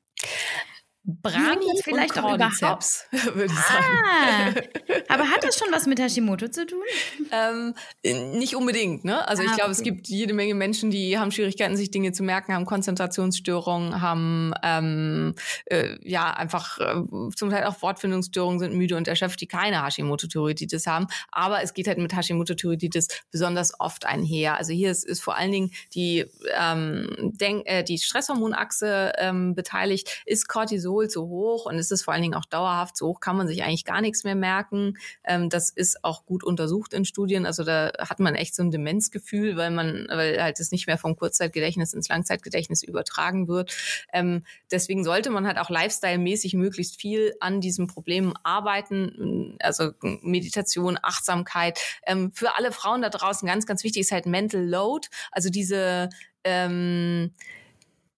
Brani vielleicht auch überhaupt, würde ich ah, sagen. aber hat das schon was mit Hashimoto zu tun? Ähm, nicht unbedingt, ne? Also ah, ich glaube, okay. es gibt jede Menge Menschen, die haben Schwierigkeiten, sich Dinge zu merken, haben Konzentrationsstörungen, haben ähm, äh, ja einfach äh, zum Teil auch Wortfindungsstörungen, sind müde und erschöpft, die keine Hashimoto-Thyreoiditis haben. Aber es geht halt mit Hashimoto-Thyreoiditis besonders oft einher. Also hier ist, ist vor allen Dingen die, ähm, Denk äh, die Stresshormonachse ähm, beteiligt, ist Cortisol Cortisol zu hoch und es ist vor allen Dingen auch dauerhaft so hoch, kann man sich eigentlich gar nichts mehr merken. Ähm, das ist auch gut untersucht in Studien. Also da hat man echt so ein Demenzgefühl, weil man, weil halt es nicht mehr vom Kurzzeitgedächtnis ins Langzeitgedächtnis übertragen wird. Ähm, deswegen sollte man halt auch lifestyle-mäßig möglichst viel an diesen Problemen arbeiten. Also Meditation, Achtsamkeit. Ähm, für alle Frauen da draußen ganz, ganz wichtig ist halt Mental Load. Also diese ähm,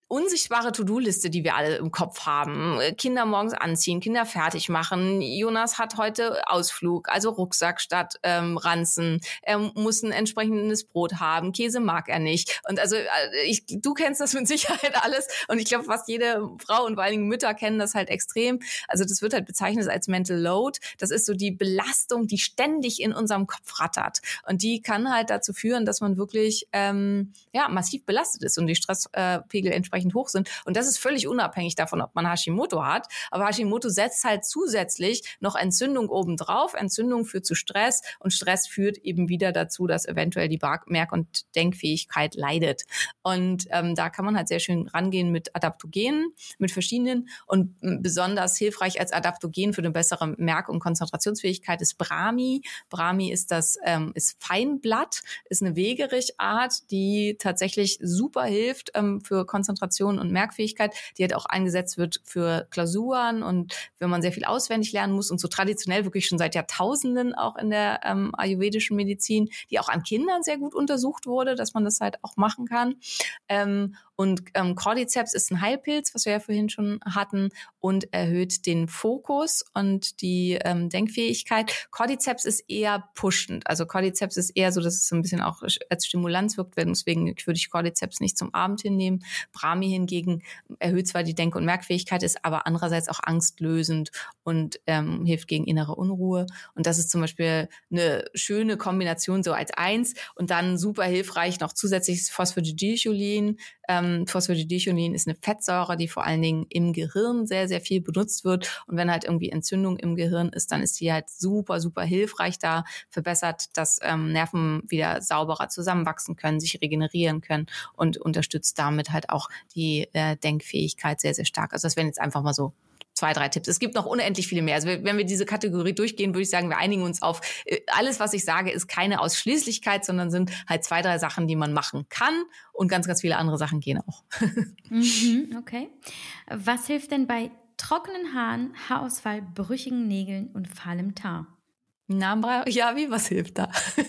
unsichtbare To-Do-Liste, die wir alle im Kopf haben. Kinder morgens anziehen, Kinder fertig machen. Jonas hat heute Ausflug, also Rucksack statt ähm, Ranzen. Er muss ein entsprechendes Brot haben. Käse mag er nicht. Und also äh, ich, du kennst das mit Sicherheit alles. Und ich glaube, fast jede Frau und vor allen Dingen Mütter kennen das halt extrem. Also das wird halt bezeichnet als Mental Load. Das ist so die Belastung, die ständig in unserem Kopf rattert. Und die kann halt dazu führen, dass man wirklich ähm, ja massiv belastet ist und die Stresspegel entsprechend entsprechend hoch sind. Und das ist völlig unabhängig davon, ob man Hashimoto hat. Aber Hashimoto setzt halt zusätzlich noch Entzündung obendrauf. Entzündung führt zu Stress und Stress führt eben wieder dazu, dass eventuell die Merk- und Denkfähigkeit leidet. Und ähm, da kann man halt sehr schön rangehen mit Adaptogenen, mit verschiedenen und besonders hilfreich als Adaptogen für eine bessere Merk- und Konzentrationsfähigkeit ist Brahmi. Brahmi ist das ähm, ist Feinblatt, ist eine Wegerichart, die tatsächlich super hilft ähm, für Konzentration Konzentration und Merkfähigkeit, die halt auch eingesetzt wird für Klausuren und wenn man sehr viel auswendig lernen muss und so traditionell wirklich schon seit Jahrtausenden auch in der ähm, ayurvedischen Medizin, die auch an Kindern sehr gut untersucht wurde, dass man das halt auch machen kann. Ähm, und ähm, Cordyceps ist ein Heilpilz, was wir ja vorhin schon hatten, und erhöht den Fokus und die ähm, Denkfähigkeit. Cordyceps ist eher pushend. Also Cordyceps ist eher so, dass es ein bisschen auch als Stimulanz wirkt. Deswegen würde ich Cordyceps nicht zum Abend hinnehmen. Brahmi Umami hingegen erhöht zwar die Denk- und Merkfähigkeit, ist aber andererseits auch angstlösend und ähm, hilft gegen innere Unruhe. Und das ist zum Beispiel eine schöne Kombination so als eins und dann super hilfreich noch zusätzliches Phosphatidylcholin. Ähm, Phosphatidylcholin ist eine Fettsäure, die vor allen Dingen im Gehirn sehr, sehr viel benutzt wird. Und wenn halt irgendwie Entzündung im Gehirn ist, dann ist die halt super, super hilfreich da, verbessert, dass ähm, Nerven wieder sauberer zusammenwachsen können, sich regenerieren können und unterstützt damit halt auch die äh, Denkfähigkeit sehr, sehr stark. Also das wären jetzt einfach mal so zwei, drei Tipps. Es gibt noch unendlich viele mehr. Also wenn wir diese Kategorie durchgehen, würde ich sagen, wir einigen uns auf äh, alles, was ich sage, ist keine Ausschließlichkeit, sondern sind halt zwei, drei Sachen, die man machen kann und ganz, ganz viele andere Sachen gehen auch. Mhm, okay. Was hilft denn bei trockenen Haaren, Haarausfall, brüchigen Nägeln und fahlem Tar? Namen, ja, wie, was hilft da?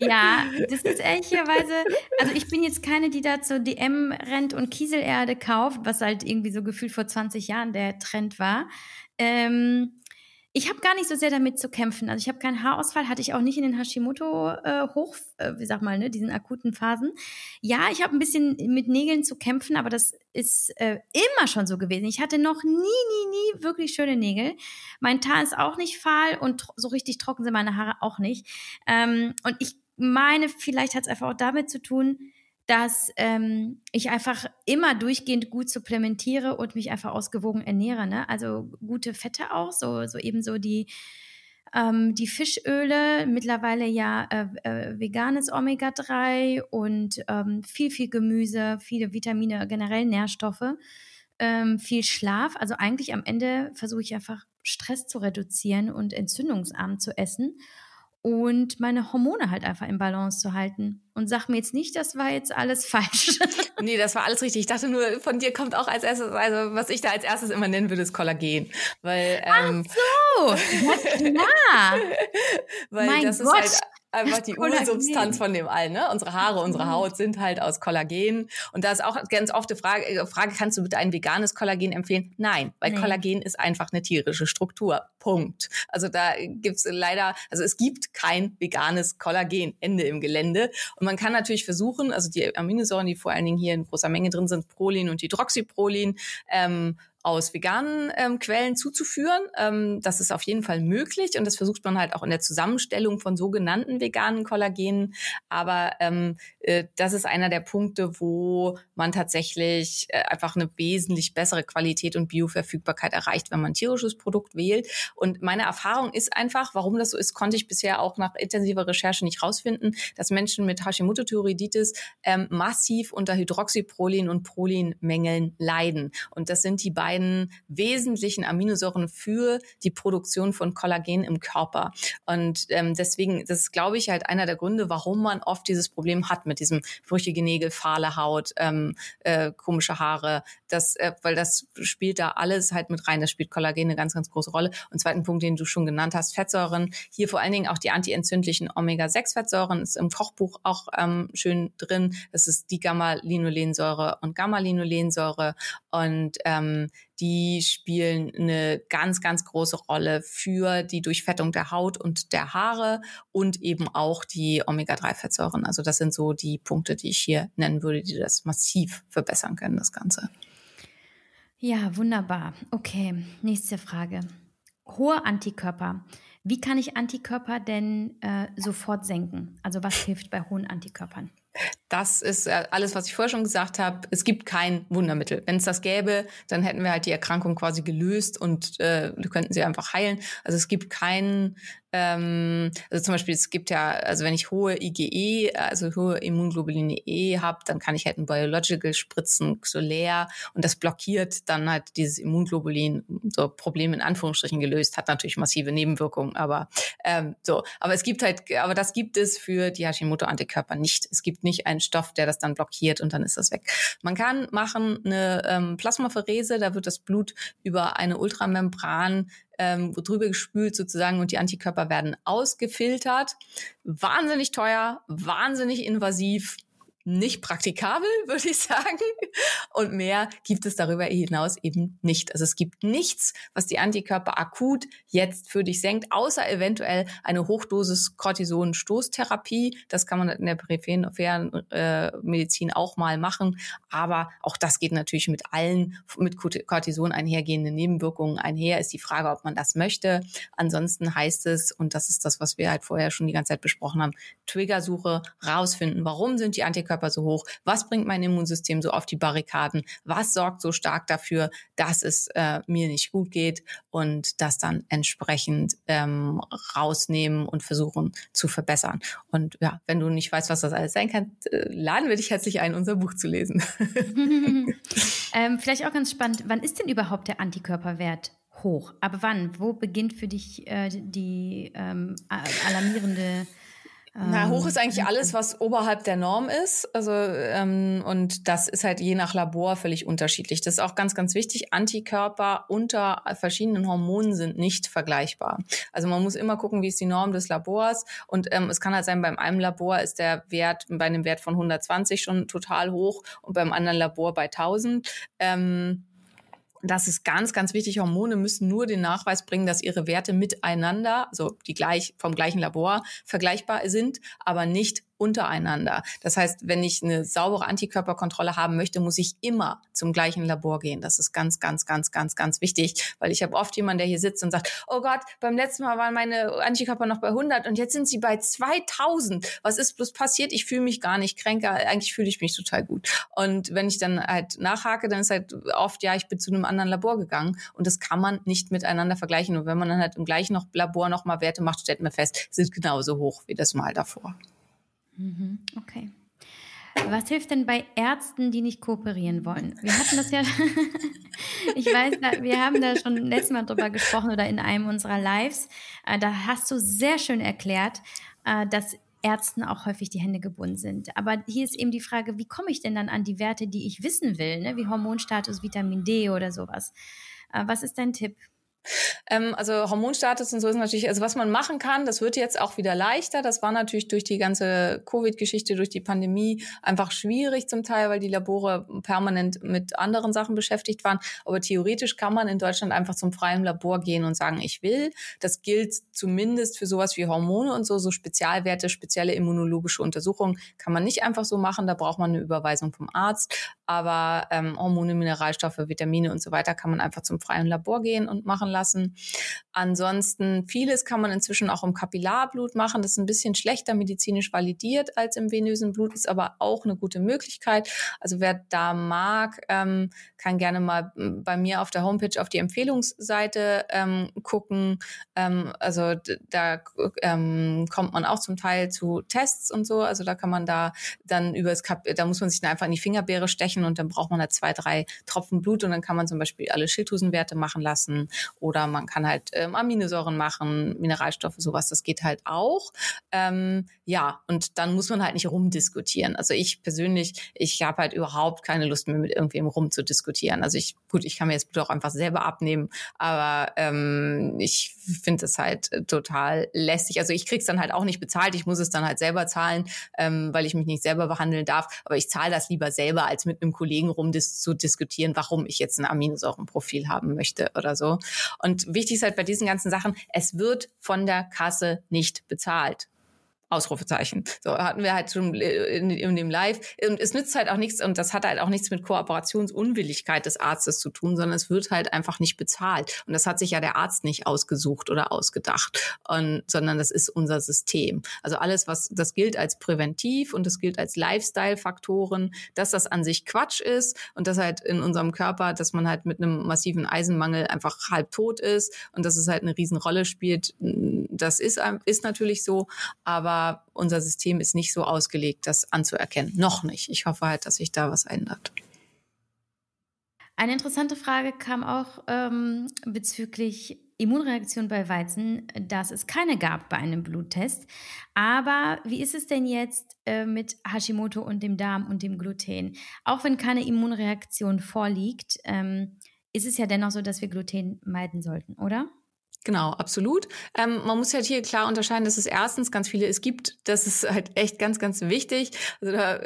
ja, das ist ehrlicherweise, also ich bin jetzt keine, die da zur DM rennt und Kieselerde kauft, was halt irgendwie so gefühlt vor 20 Jahren der Trend war. Ähm, ich habe gar nicht so sehr damit zu kämpfen. Also ich habe keinen Haarausfall, hatte ich auch nicht in den Hashimoto äh, hoch, äh, wie sag mal, ne, diesen akuten Phasen. Ja, ich habe ein bisschen mit Nägeln zu kämpfen, aber das ist äh, immer schon so gewesen. Ich hatte noch nie, nie, nie wirklich schöne Nägel. Mein Tar ist auch nicht fahl und so richtig trocken sind meine Haare auch nicht. Ähm, und ich meine, vielleicht hat es einfach auch damit zu tun, dass ähm, ich einfach immer durchgehend gut supplementiere und mich einfach ausgewogen ernähre. Ne? Also gute Fette auch, so, so eben so die, ähm, die Fischöle, mittlerweile ja äh, äh, veganes Omega-3 und ähm, viel, viel Gemüse, viele Vitamine, generell Nährstoffe, ähm, viel Schlaf. Also eigentlich am Ende versuche ich einfach Stress zu reduzieren und entzündungsarm zu essen und meine Hormone halt einfach im Balance zu halten. Und sag mir jetzt nicht, das war jetzt alles falsch. nee, das war alles richtig. Ich dachte nur, von dir kommt auch als erstes, also was ich da als erstes immer nennen würde, ist Kollagen. Weil, ähm, Ach so, ja klar. weil mein das Gott. ist halt einfach die Ursubstanz von dem allen. Ne? Unsere Haare, unsere. Haut sind halt aus Kollagen. Und da ist auch ganz oft die Frage, äh, Frage kannst du bitte ein veganes Kollagen empfehlen? Nein, weil nee. Kollagen ist einfach eine tierische Struktur. Punkt. Also da gibt's leider, also es gibt kein veganes Kollagen, Ende im Gelände. Und man kann natürlich versuchen, also die Aminosäuren, die vor allen Dingen hier in großer Menge drin sind, Prolin und Hydroxyprolin, ähm, aus veganen ähm, Quellen zuzuführen. Ähm, das ist auf jeden Fall möglich und das versucht man halt auch in der Zusammenstellung von sogenannten veganen Kollagenen. Aber ähm, äh, das ist einer der Punkte, wo man tatsächlich äh, einfach eine wesentlich bessere Qualität und Bioverfügbarkeit erreicht, wenn man tierisches Produkt wählt. Und meine Erfahrung ist einfach, warum das so ist, konnte ich bisher auch nach intensiver Recherche nicht rausfinden, dass Menschen mit Hashimoto-Thyreoiditis ähm, massiv unter Hydroxyprolin und Prolinmängeln leiden. Und das sind die beiden beiden wesentlichen Aminosäuren für die Produktion von Kollagen im Körper. Und ähm, deswegen, das ist, glaube ich, halt einer der Gründe, warum man oft dieses Problem hat mit diesem brüchige Nägel, fahle Haut, ähm, äh, komische Haare. Das, äh, weil das spielt da alles halt mit rein. Das spielt Kollagen eine ganz, ganz große Rolle. Und zweiten Punkt, den du schon genannt hast, Fettsäuren. Hier vor allen Dingen auch die antientzündlichen Omega-6-Fettsäuren ist im Kochbuch auch ähm, schön drin. Das ist die Gamma-Linolensäure und Gamma-Linolensäure. Und ähm, die spielen eine ganz, ganz große Rolle für die Durchfettung der Haut und der Haare und eben auch die Omega-3-Fettsäuren. Also das sind so die Punkte, die ich hier nennen würde, die das massiv verbessern können, das Ganze. Ja, wunderbar. Okay, nächste Frage. Hohe Antikörper. Wie kann ich Antikörper denn äh, sofort senken? Also was hilft bei hohen Antikörpern? Das ist äh, alles, was ich vorher schon gesagt habe. Es gibt kein Wundermittel. Wenn es das gäbe, dann hätten wir halt die Erkrankung quasi gelöst und äh, könnten sie einfach heilen. Also es gibt kein ähm, also zum Beispiel, es gibt ja, also wenn ich hohe IgE, also hohe Immunglobuline E habe, dann kann ich halt ein Biological spritzen, Xolär, und das blockiert dann halt dieses Immunglobulin, so Problem in Anführungsstrichen gelöst, hat natürlich massive Nebenwirkungen, aber ähm, so. Aber es gibt halt, aber das gibt es für die Hashimoto-Antikörper nicht. Es gibt nicht einen Stoff, der das dann blockiert und dann ist das weg. Man kann machen eine ähm, Plasmapherese, da wird das Blut über eine Ultramembran ähm, drüber gespült sozusagen und die Antikörper werden ausgefiltert. Wahnsinnig teuer, wahnsinnig invasiv, nicht praktikabel, würde ich sagen. Und mehr gibt es darüber hinaus eben nicht. Also es gibt nichts, was die Antikörper akut jetzt für dich senkt, außer eventuell eine Hochdosis Cortison-Stoßtherapie. Das kann man in der peripheren äh, Medizin auch mal machen. Aber auch das geht natürlich mit allen mit Cortison einhergehenden Nebenwirkungen einher. Ist die Frage, ob man das möchte. Ansonsten heißt es, und das ist das, was wir halt vorher schon die ganze Zeit besprochen haben, Triggersuche, rausfinden, warum sind die Antikörper so hoch, was bringt mein Immunsystem so auf die Barrikaden, was sorgt so stark dafür, dass es äh, mir nicht gut geht und das dann entsprechend ähm, rausnehmen und versuchen zu verbessern. Und ja, wenn du nicht weißt, was das alles sein kann, äh, laden wir dich herzlich ein, unser Buch zu lesen. ähm, vielleicht auch ganz spannend, wann ist denn überhaupt der Antikörperwert hoch? Aber wann? Wo beginnt für dich äh, die ähm, alarmierende na, hoch ist eigentlich alles, was oberhalb der Norm ist. Also ähm, und das ist halt je nach Labor völlig unterschiedlich. Das ist auch ganz, ganz wichtig. Antikörper unter verschiedenen Hormonen sind nicht vergleichbar. Also man muss immer gucken, wie ist die Norm des Labors. Und ähm, es kann halt sein, beim einem Labor ist der Wert bei einem Wert von 120 schon total hoch und beim anderen Labor bei 1000. Ähm, das ist ganz, ganz wichtig. Hormone müssen nur den Nachweis bringen, dass ihre Werte miteinander, also die gleich vom gleichen Labor vergleichbar sind, aber nicht untereinander. Das heißt, wenn ich eine saubere Antikörperkontrolle haben möchte, muss ich immer zum gleichen Labor gehen. Das ist ganz, ganz, ganz, ganz, ganz wichtig, weil ich habe oft jemanden, der hier sitzt und sagt, oh Gott, beim letzten Mal waren meine Antikörper noch bei 100 und jetzt sind sie bei 2000. Was ist bloß passiert? Ich fühle mich gar nicht kränker. Eigentlich fühle ich mich total gut. Und wenn ich dann halt nachhake, dann ist halt oft, ja, ich bin zu einem anderen Labor gegangen und das kann man nicht miteinander vergleichen. Und wenn man dann halt im gleichen Labor nochmal Werte macht, stellt man fest, sind genauso hoch wie das Mal davor. Mhm, okay. Was hilft denn bei Ärzten, die nicht kooperieren wollen? Wir hatten das ja, ich weiß, wir haben da schon letztes Mal drüber gesprochen oder in einem unserer Lives. Äh, da hast du sehr schön erklärt, äh, dass Ärzten auch häufig die Hände gebunden sind. Aber hier ist eben die Frage, wie komme ich denn dann an die Werte, die ich wissen will, ne? wie Hormonstatus, Vitamin D oder sowas? Äh, was ist dein Tipp? Ähm, also Hormonstatus und so ist natürlich, also was man machen kann, das wird jetzt auch wieder leichter. Das war natürlich durch die ganze Covid-Geschichte, durch die Pandemie einfach schwierig zum Teil, weil die Labore permanent mit anderen Sachen beschäftigt waren. Aber theoretisch kann man in Deutschland einfach zum freien Labor gehen und sagen, ich will. Das gilt zumindest für sowas wie Hormone und so, so Spezialwerte, spezielle immunologische Untersuchungen kann man nicht einfach so machen. Da braucht man eine Überweisung vom Arzt. Aber ähm, Hormone, Mineralstoffe, Vitamine und so weiter kann man einfach zum freien Labor gehen und machen lassen. Ansonsten vieles kann man inzwischen auch im Kapillarblut machen. Das ist ein bisschen schlechter medizinisch validiert als im venösen Blut, ist aber auch eine gute Möglichkeit. Also wer da mag, ähm, kann gerne mal bei mir auf der Homepage auf die Empfehlungsseite ähm, gucken. Ähm, also da ähm, kommt man auch zum Teil zu Tests und so. Also da kann man da dann über das Kap da muss man sich dann einfach in die Fingerbeere stechen und dann braucht man da zwei, drei Tropfen Blut und dann kann man zum Beispiel alle Schilddrüsenwerte machen lassen oder man kann halt ähm, Aminosäuren machen, Mineralstoffe, sowas, das geht halt auch. Ähm, ja, und dann muss man halt nicht rumdiskutieren. Also ich persönlich, ich habe halt überhaupt keine Lust mehr mit irgendwem rumzudiskutieren. Also ich, gut, ich kann mir jetzt auch einfach selber abnehmen, aber ähm, ich finde es halt total lästig. Also ich krieg's dann halt auch nicht bezahlt, ich muss es dann halt selber zahlen, ähm, weil ich mich nicht selber behandeln darf. Aber ich zahle das lieber selber, als mit einem Kollegen rum zu diskutieren, warum ich jetzt ein Aminosäurenprofil haben möchte oder so. Und wichtig ist halt bei diesen ganzen Sachen, es wird von der Kasse nicht bezahlt. Ausrufezeichen. So hatten wir halt schon in, in dem Live. Und es nützt halt auch nichts, und das hat halt auch nichts mit Kooperationsunwilligkeit des Arztes zu tun, sondern es wird halt einfach nicht bezahlt. Und das hat sich ja der Arzt nicht ausgesucht oder ausgedacht, und, sondern das ist unser System. Also alles, was das gilt als präventiv und das gilt als Lifestyle-Faktoren, dass das an sich Quatsch ist und dass halt in unserem Körper, dass man halt mit einem massiven Eisenmangel einfach halb tot ist und dass es halt eine Riesenrolle spielt, das ist, ist natürlich so, aber unser System ist nicht so ausgelegt, das anzuerkennen. Noch nicht. Ich hoffe halt, dass sich da was ändert. Eine interessante Frage kam auch ähm, bezüglich Immunreaktion bei Weizen, dass es keine gab bei einem Bluttest. Aber wie ist es denn jetzt äh, mit Hashimoto und dem Darm und dem Gluten? Auch wenn keine Immunreaktion vorliegt, ähm, ist es ja dennoch so, dass wir Gluten meiden sollten, oder? Genau, absolut. Ähm, man muss halt hier klar unterscheiden, dass es erstens ganz viele es gibt. Das ist halt echt ganz, ganz wichtig. Also da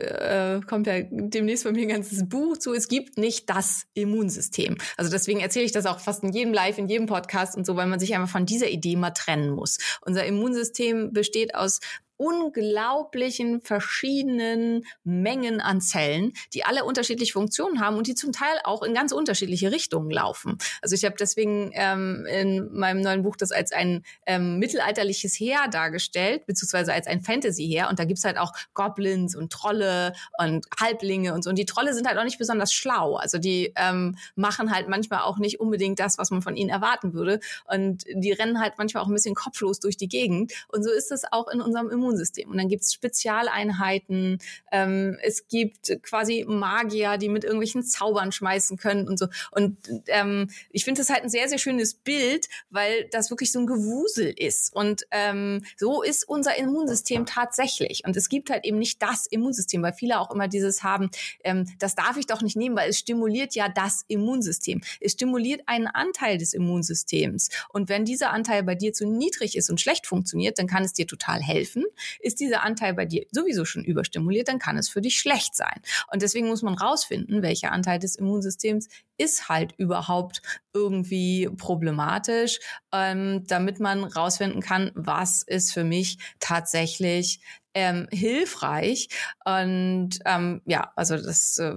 äh, kommt ja demnächst von mir ein ganzes Buch zu. Es gibt nicht das Immunsystem. Also deswegen erzähle ich das auch fast in jedem Live, in jedem Podcast und so, weil man sich einfach von dieser Idee mal trennen muss. Unser Immunsystem besteht aus unglaublichen verschiedenen Mengen an Zellen, die alle unterschiedliche Funktionen haben und die zum Teil auch in ganz unterschiedliche Richtungen laufen. Also ich habe deswegen ähm, in meinem neuen Buch das als ein ähm, mittelalterliches Heer dargestellt, beziehungsweise als ein Fantasy-Heer. Und da gibt's halt auch Goblins und Trolle und Halblinge und so. Und die Trolle sind halt auch nicht besonders schlau. Also die ähm, machen halt manchmal auch nicht unbedingt das, was man von ihnen erwarten würde. Und die rennen halt manchmal auch ein bisschen kopflos durch die Gegend. Und so ist es auch in unserem Immunsystem. Immunsystem. Und dann gibt es Spezialeinheiten, ähm, es gibt quasi Magier, die mit irgendwelchen Zaubern schmeißen können und so. Und ähm, ich finde das halt ein sehr, sehr schönes Bild, weil das wirklich so ein Gewusel ist. Und ähm, so ist unser Immunsystem tatsächlich. Und es gibt halt eben nicht das Immunsystem, weil viele auch immer dieses haben, ähm, das darf ich doch nicht nehmen, weil es stimuliert ja das Immunsystem. Es stimuliert einen Anteil des Immunsystems. Und wenn dieser Anteil bei dir zu niedrig ist und schlecht funktioniert, dann kann es dir total helfen. Ist dieser Anteil bei dir sowieso schon überstimuliert, dann kann es für dich schlecht sein. Und deswegen muss man rausfinden, welcher Anteil des Immunsystems ist halt überhaupt irgendwie problematisch, ähm, damit man rausfinden kann, was ist für mich tatsächlich ähm, hilfreich. Und ähm, ja, also das äh,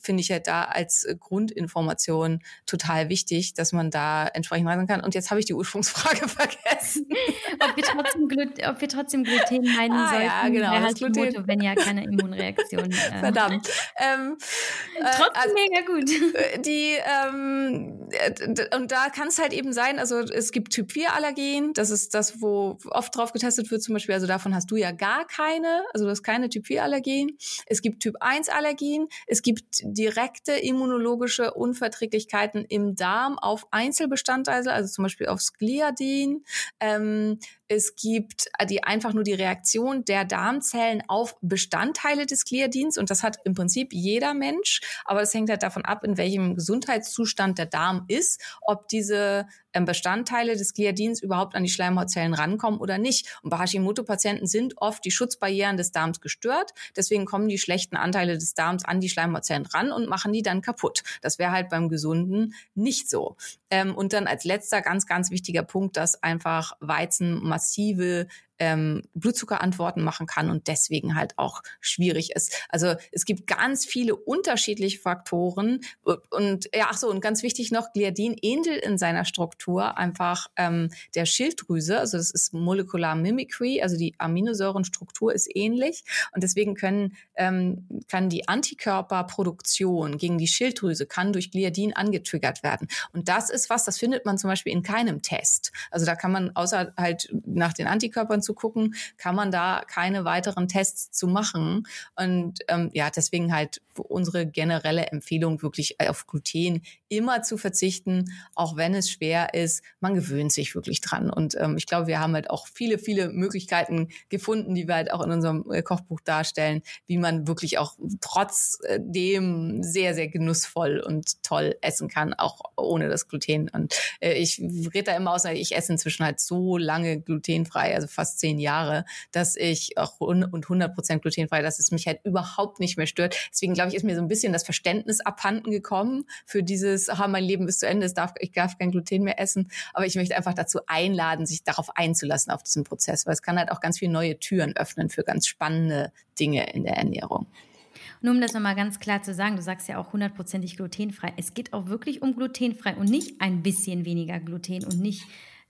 finde ich ja da als Grundinformation total wichtig, dass man da entsprechend reisen kann. Und jetzt habe ich die Ursprungsfrage vergessen. ob, wir trotzdem ob wir trotzdem Gluten meinen ah, sollten. Ja, genau. Das Gluten. wenn ja keine Immunreaktion. Äh. Verdammt. Ähm, äh, trotzdem also, mega gut. Äh, die, ähm, und da kann es halt eben sein, also es gibt Typ 4 Allergien, das ist das, wo oft drauf getestet wird zum Beispiel, also davon hast du ja gar gar keine, also du hast keine Typ-4-Allergien. Es gibt Typ-1-Allergien. Es gibt direkte immunologische Unverträglichkeiten im Darm auf Einzelbestandteile, also zum Beispiel aufs Gliadin. Ähm, es gibt äh, die einfach nur die Reaktion der Darmzellen auf Bestandteile des Gliadins und das hat im Prinzip jeder Mensch, aber das hängt halt davon ab, in welchem Gesundheitszustand der Darm ist, ob diese ähm, Bestandteile des Gliadins überhaupt an die Schleimhautzellen rankommen oder nicht. Und bei Hashimoto-Patienten sind oft die Schutzbarrieren des Darms gestört, deswegen kommen die schlechten Anteile des Darms an die Schleimhautzellen ran und machen die dann kaputt. Das wäre halt beim Gesunden nicht so. Ähm, und dann als letzter ganz, ganz wichtiger Punkt, dass einfach Weizen massive ähm, Blutzuckerantworten machen kann und deswegen halt auch schwierig ist. Also es gibt ganz viele unterschiedliche Faktoren und ja, ach so und ganz wichtig noch, Gliadin ähnelt in seiner Struktur einfach ähm, der Schilddrüse. Also das ist Molecular Mimicry, also die Aminosäurenstruktur ist ähnlich und deswegen können ähm, kann die Antikörperproduktion gegen die Schilddrüse kann durch Gliadin angetriggert werden und das ist was, das findet man zum Beispiel in keinem Test. Also da kann man außer halt nach den Antikörpern zu gucken, kann man da keine weiteren Tests zu machen. Und ähm, ja, deswegen halt unsere generelle Empfehlung, wirklich auf Gluten immer zu verzichten, auch wenn es schwer ist. Man gewöhnt sich wirklich dran. Und ähm, ich glaube, wir haben halt auch viele, viele Möglichkeiten gefunden, die wir halt auch in unserem äh, Kochbuch darstellen, wie man wirklich auch trotzdem sehr, sehr genussvoll und toll essen kann, auch ohne das Gluten. Und äh, ich rede da immer aus, ich esse inzwischen halt so lange glutenfrei, also fast zehn Jahre, dass ich auch und 100 Prozent glutenfrei, dass es mich halt überhaupt nicht mehr stört. Deswegen glaube ich, ist mir so ein bisschen das Verständnis abhanden gekommen für dieses, aha, mein Leben ist zu Ende, darf, ich darf kein Gluten mehr essen. Aber ich möchte einfach dazu einladen, sich darauf einzulassen, auf diesen Prozess, weil es kann halt auch ganz viele neue Türen öffnen für ganz spannende Dinge in der Ernährung. Nur um das nochmal ganz klar zu sagen, du sagst ja auch hundertprozentig glutenfrei. Es geht auch wirklich um glutenfrei und nicht ein bisschen weniger Gluten und nicht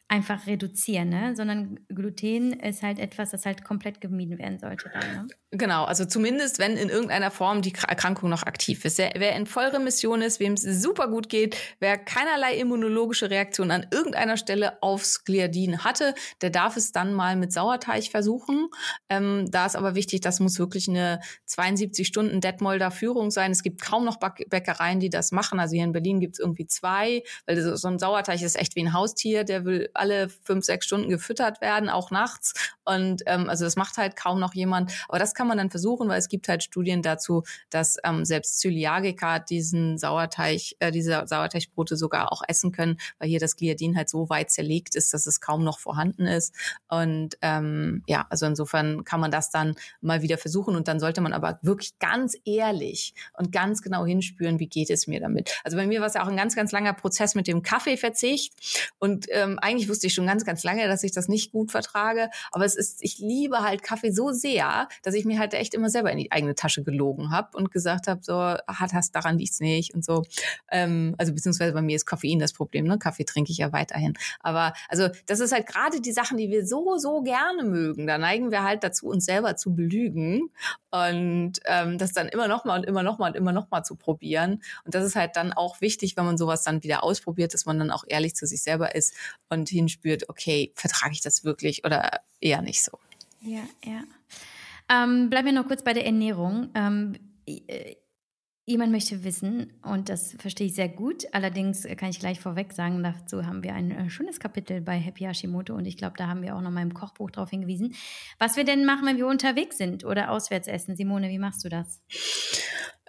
einfach reduzieren, ne? sondern Gluten ist halt etwas, das halt komplett gemieden werden sollte. Dann, ne? Genau, also zumindest, wenn in irgendeiner Form die Erkrankung noch aktiv ist. Wer in Vollremission ist, wem es super gut geht, wer keinerlei immunologische Reaktion an irgendeiner Stelle aufs Gliadin hatte, der darf es dann mal mit Sauerteig versuchen. Ähm, da ist aber wichtig, das muss wirklich eine 72 Stunden Detmolder Führung sein. Es gibt kaum noch Bäckereien, die das machen. Also hier in Berlin gibt es irgendwie zwei, weil so ein Sauerteig ist echt wie ein Haustier, der will alle fünf, sechs Stunden gefüttert werden, auch nachts. Und ähm, also das macht halt kaum noch jemand. Aber das kann man dann versuchen, weil es gibt halt Studien dazu, dass ähm, selbst Zöliagiker diesen Sauerteig, äh, diese Sauerteigbrote sogar auch essen können, weil hier das Gliadin halt so weit zerlegt ist, dass es kaum noch vorhanden ist. Und ähm, ja, also insofern kann man das dann mal wieder versuchen und dann sollte man aber wirklich ganz ehrlich und ganz genau hinspüren, wie geht es mir damit. Also bei mir war es ja auch ein ganz, ganz langer Prozess mit dem Kaffeeverzicht und ähm, eigentlich wusste ich schon ganz, ganz lange, dass ich das nicht gut vertrage, aber es ist, ich liebe halt Kaffee so sehr, dass ich mir halt echt immer selber in die eigene Tasche gelogen habe und gesagt habe, so, hat hast daran liegt's nicht und so. Ähm, also beziehungsweise bei mir ist Koffein das Problem, ne? Kaffee trinke ich ja weiterhin. Aber also das ist halt gerade die Sachen, die wir so, so gerne mögen. Da neigen wir halt dazu, uns selber zu belügen und ähm, das dann immer noch mal und immer noch mal und immer noch mal zu probieren. Und das ist halt dann auch wichtig, wenn man sowas dann wieder ausprobiert, dass man dann auch ehrlich zu sich selber ist und hinspürt, okay, vertrage ich das wirklich oder eher nicht so. Ja, ja. Ähm, bleiben wir noch kurz bei der Ernährung. Ähm, äh, Jemand möchte wissen, und das verstehe ich sehr gut, allerdings kann ich gleich vorweg sagen, dazu haben wir ein äh, schönes Kapitel bei Happy Hashimoto und ich glaube, da haben wir auch noch mal im Kochbuch darauf hingewiesen, was wir denn machen, wenn wir unterwegs sind oder auswärts essen. Simone, wie machst du das?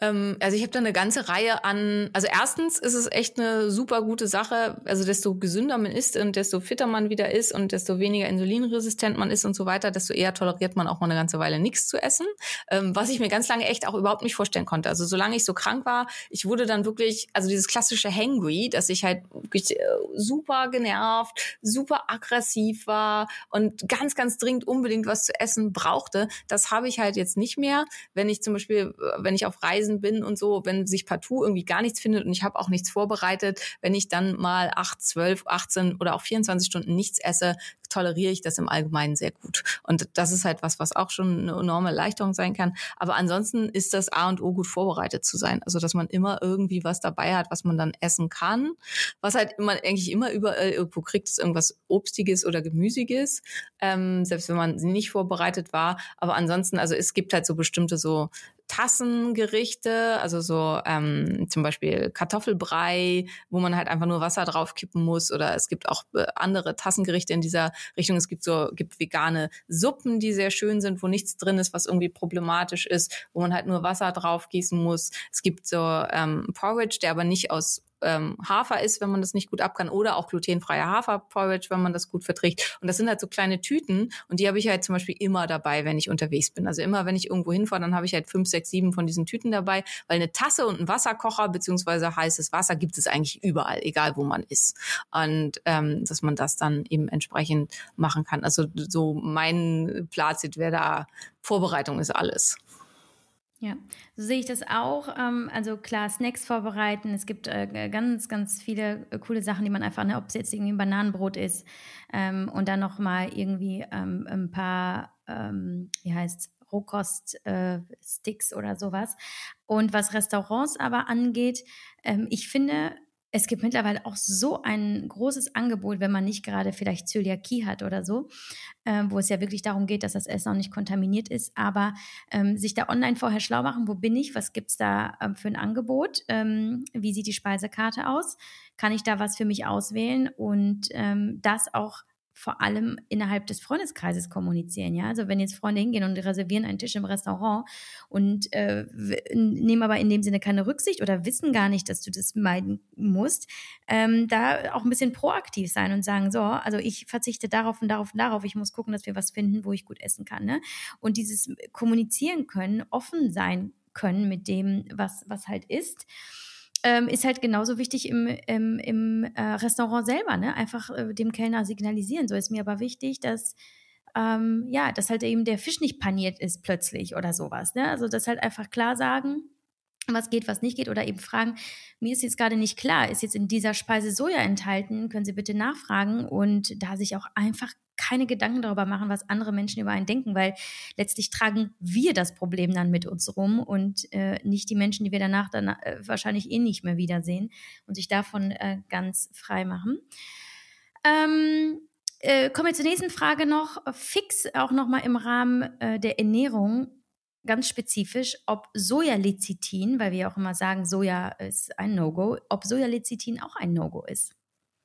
Ähm, also ich habe da eine ganze Reihe an, also erstens ist es echt eine super gute Sache, also desto gesünder man ist und desto fitter man wieder ist und desto weniger insulinresistent man ist und so weiter, desto eher toleriert man auch mal eine ganze Weile nichts zu essen, ähm, was ich mir ganz lange echt auch überhaupt nicht vorstellen konnte. Also solange ich so krank war, ich wurde dann wirklich, also dieses klassische Hangry, dass ich halt wirklich äh, super genervt, super aggressiv war und ganz, ganz dringend unbedingt was zu essen brauchte, das habe ich halt jetzt nicht mehr. Wenn ich zum Beispiel, äh, wenn ich auf Reisen Reisen bin und so, wenn sich partout irgendwie gar nichts findet und ich habe auch nichts vorbereitet, wenn ich dann mal 8, 12, 18 oder auch 24 Stunden nichts esse, toleriere ich das im Allgemeinen sehr gut. Und das ist halt was, was auch schon eine enorme Erleichterung sein kann. Aber ansonsten ist das A und O gut vorbereitet zu sein. Also, dass man immer irgendwie was dabei hat, was man dann essen kann. Was halt immer, eigentlich immer überall irgendwo kriegt, ist irgendwas Obstiges oder Gemüsiges. Ähm, selbst wenn man nicht vorbereitet war. Aber ansonsten, also es gibt halt so bestimmte so Tassengerichte, also so ähm, zum Beispiel Kartoffelbrei, wo man halt einfach nur Wasser draufkippen muss. Oder es gibt auch äh, andere Tassengerichte in dieser Richtung. Es gibt so, gibt vegane Suppen, die sehr schön sind, wo nichts drin ist, was irgendwie problematisch ist, wo man halt nur Wasser drauf gießen muss. Es gibt so ähm, Porridge, der aber nicht aus ähm, Hafer ist, wenn man das nicht gut ab kann, oder auch glutenfreier Haferporridge, wenn man das gut verträgt. Und das sind halt so kleine Tüten und die habe ich halt zum Beispiel immer dabei, wenn ich unterwegs bin. Also immer, wenn ich irgendwo hinfahre, dann habe ich halt fünf, sechs, sieben von diesen Tüten dabei, weil eine Tasse und ein Wasserkocher beziehungsweise heißes Wasser gibt es eigentlich überall, egal wo man ist. Und ähm, dass man das dann eben entsprechend machen kann. Also so mein Fazit wäre da, Vorbereitung ist alles. Ja, so sehe ich das auch. Ähm, also klar, Snacks vorbereiten. Es gibt äh, ganz, ganz viele äh, coole Sachen, die man einfach, ne, ob es jetzt irgendwie ein Bananenbrot ist ähm, und dann noch mal irgendwie ähm, ein paar, wie heißt Rohkost-Sticks äh, oder sowas. Und was Restaurants aber angeht, ich finde, es gibt mittlerweile auch so ein großes Angebot, wenn man nicht gerade vielleicht Zöliakie hat oder so, äh, wo es ja wirklich darum geht, dass das Essen auch nicht kontaminiert ist, aber ähm, sich da online vorher schlau machen, wo bin ich, was gibt es da ähm, für ein Angebot, ähm, wie sieht die Speisekarte aus, kann ich da was für mich auswählen? Und ähm, das auch vor allem innerhalb des Freundeskreises kommunizieren. Ja, also wenn jetzt Freunde hingehen und reservieren einen Tisch im Restaurant und äh, nehmen aber in dem Sinne keine Rücksicht oder wissen gar nicht, dass du das meiden musst, ähm, da auch ein bisschen proaktiv sein und sagen, so, also ich verzichte darauf und darauf und darauf. Ich muss gucken, dass wir was finden, wo ich gut essen kann. Ne? Und dieses kommunizieren können, offen sein können mit dem, was was halt ist ähm, ist halt genauso wichtig im, im, im äh, Restaurant selber, ne? Einfach äh, dem Kellner signalisieren. So ist mir aber wichtig, dass ähm, ja, dass halt eben der Fisch nicht paniert ist plötzlich oder sowas. Ne? Also das halt einfach klar sagen, was geht, was nicht geht oder eben fragen, mir ist jetzt gerade nicht klar, ist jetzt in dieser Speise Soja enthalten, können Sie bitte nachfragen und da sich auch einfach keine Gedanken darüber machen, was andere Menschen über einen denken, weil letztlich tragen wir das Problem dann mit uns rum und äh, nicht die Menschen, die wir danach dann äh, wahrscheinlich eh nicht mehr wiedersehen und sich davon äh, ganz frei machen. Ähm, äh, kommen wir zur nächsten Frage noch. Fix auch nochmal im Rahmen äh, der Ernährung ganz spezifisch, ob Sojalecithin, weil wir auch immer sagen, Soja ist ein No-Go, ob Sojalecithin auch ein No-Go ist.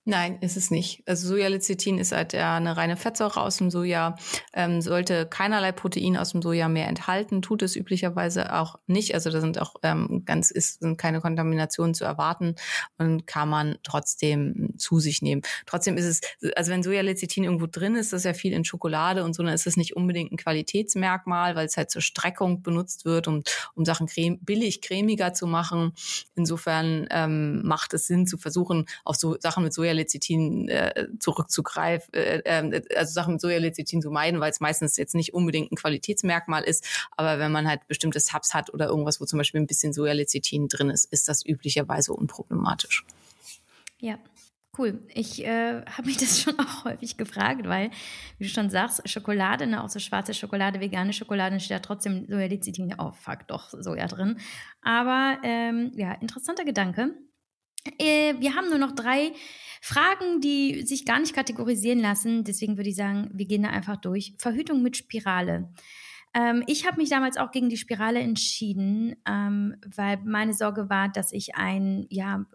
Nein, ist es nicht. Also Sojalecithin ist halt eine reine Fettsäure aus dem Soja, ähm, sollte keinerlei Protein aus dem Soja mehr enthalten, tut es üblicherweise auch nicht. Also da sind auch ähm, ganz ist sind keine Kontaminationen zu erwarten und kann man trotzdem zu sich nehmen. Trotzdem ist es, also wenn Sojalecithin irgendwo drin ist, das ist ja viel in Schokolade und so, dann ist es nicht unbedingt ein Qualitätsmerkmal, weil es halt zur Streckung benutzt wird, um, um Sachen creme, billig cremiger zu machen. Insofern ähm, macht es Sinn zu versuchen, auf so Sachen mit Soja Sojalecithin äh, zurückzugreifen, äh, äh, also Sachen mit Sojalecithin zu meiden, weil es meistens jetzt nicht unbedingt ein Qualitätsmerkmal ist. Aber wenn man halt bestimmte Subs hat oder irgendwas, wo zum Beispiel ein bisschen Sojalecithin drin ist, ist das üblicherweise unproblematisch. Ja, Cool. Ich äh, habe mich das schon auch häufig gefragt, weil, wie du schon sagst, Schokolade, ne, auch so schwarze Schokolade, vegane Schokolade, steht da trotzdem Sojalecithin, oh fuck, doch Soja drin. Aber ähm, ja, interessanter Gedanke. Äh, wir haben nur noch drei Fragen, die sich gar nicht kategorisieren lassen. Deswegen würde ich sagen, wir gehen da einfach durch. Verhütung mit Spirale. Ähm, ich habe mich damals auch gegen die Spirale entschieden, ähm, weil meine Sorge war, dass ich einen ja,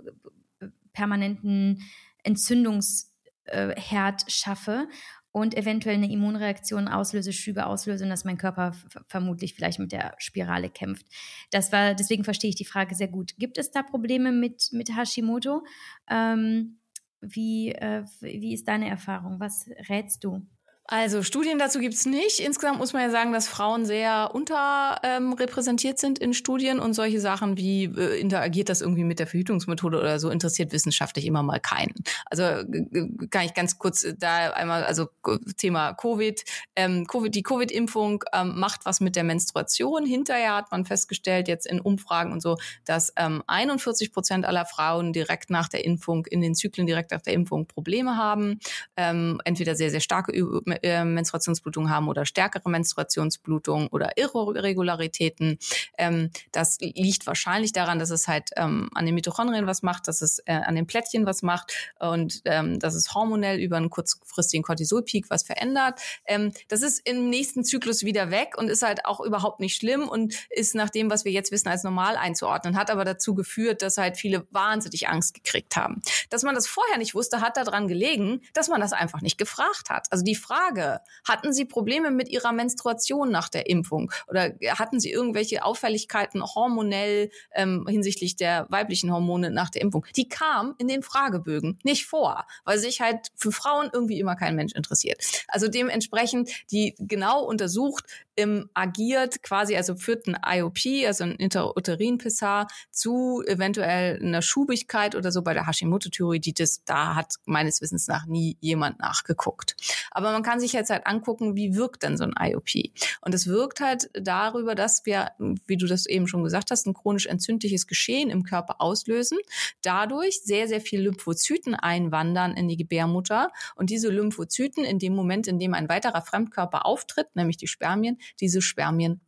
permanenten Entzündungsherd schaffe und eventuell eine Immunreaktion auslöse, Schübe auslöse und dass mein Körper vermutlich vielleicht mit der Spirale kämpft. Das war, deswegen verstehe ich die Frage sehr gut. Gibt es da Probleme mit, mit Hashimoto? Ähm, wie, äh, wie ist deine Erfahrung? Was rätst du? Also Studien dazu gibt's nicht. Insgesamt muss man ja sagen, dass Frauen sehr unterrepräsentiert ähm, sind in Studien und solche Sachen wie äh, interagiert das irgendwie mit der Verhütungsmethode oder so interessiert wissenschaftlich immer mal keinen. Also kann ich ganz kurz da einmal, also Thema Covid, ähm, COVID die Covid-Impfung ähm, macht was mit der Menstruation. Hinterher hat man festgestellt, jetzt in Umfragen und so, dass ähm, 41 Prozent aller Frauen direkt nach der Impfung, in den Zyklen direkt nach der Impfung Probleme haben. Ähm, entweder sehr, sehr starke äh, Menstruationsblutung haben oder stärkere Menstruationsblutung oder Irregularitäten. Ähm, das liegt wahrscheinlich daran, dass es halt ähm, an den Mitochondrien was macht, dass es äh, an den Plättchen was macht und ähm, dass es hormonell über einen kurzfristigen Cortisolpeak was verändert. Ähm, das ist im nächsten Zyklus wieder weg und ist halt auch überhaupt nicht schlimm und ist nach dem, was wir jetzt wissen, als normal einzuordnen, hat aber dazu geführt, dass halt viele wahnsinnig Angst gekriegt haben. Dass man das vorher nicht wusste, hat daran gelegen, dass man das einfach nicht gefragt hat. Also die Frage Frage, hatten Sie Probleme mit Ihrer Menstruation nach der Impfung oder hatten Sie irgendwelche Auffälligkeiten hormonell ähm, hinsichtlich der weiblichen Hormone nach der Impfung? Die kam in den Fragebögen nicht vor, weil sich halt für Frauen irgendwie immer kein Mensch interessiert. Also dementsprechend, die genau untersucht, ähm, agiert quasi, also führt ein IOP, also ein Interuterin-Pissar zu eventuell einer Schubigkeit oder so bei der Hashimoto-Thyreoiditis. Da hat meines Wissens nach nie jemand nachgeguckt. Aber man kann sich jetzt halt angucken, wie wirkt denn so ein IOP? Und es wirkt halt darüber, dass wir, wie du das eben schon gesagt hast, ein chronisch entzündliches Geschehen im Körper auslösen, dadurch sehr, sehr viel Lymphozyten einwandern in die Gebärmutter und diese Lymphozyten in dem Moment, in dem ein weiterer Fremdkörper auftritt, nämlich die Spermien, diese Spermien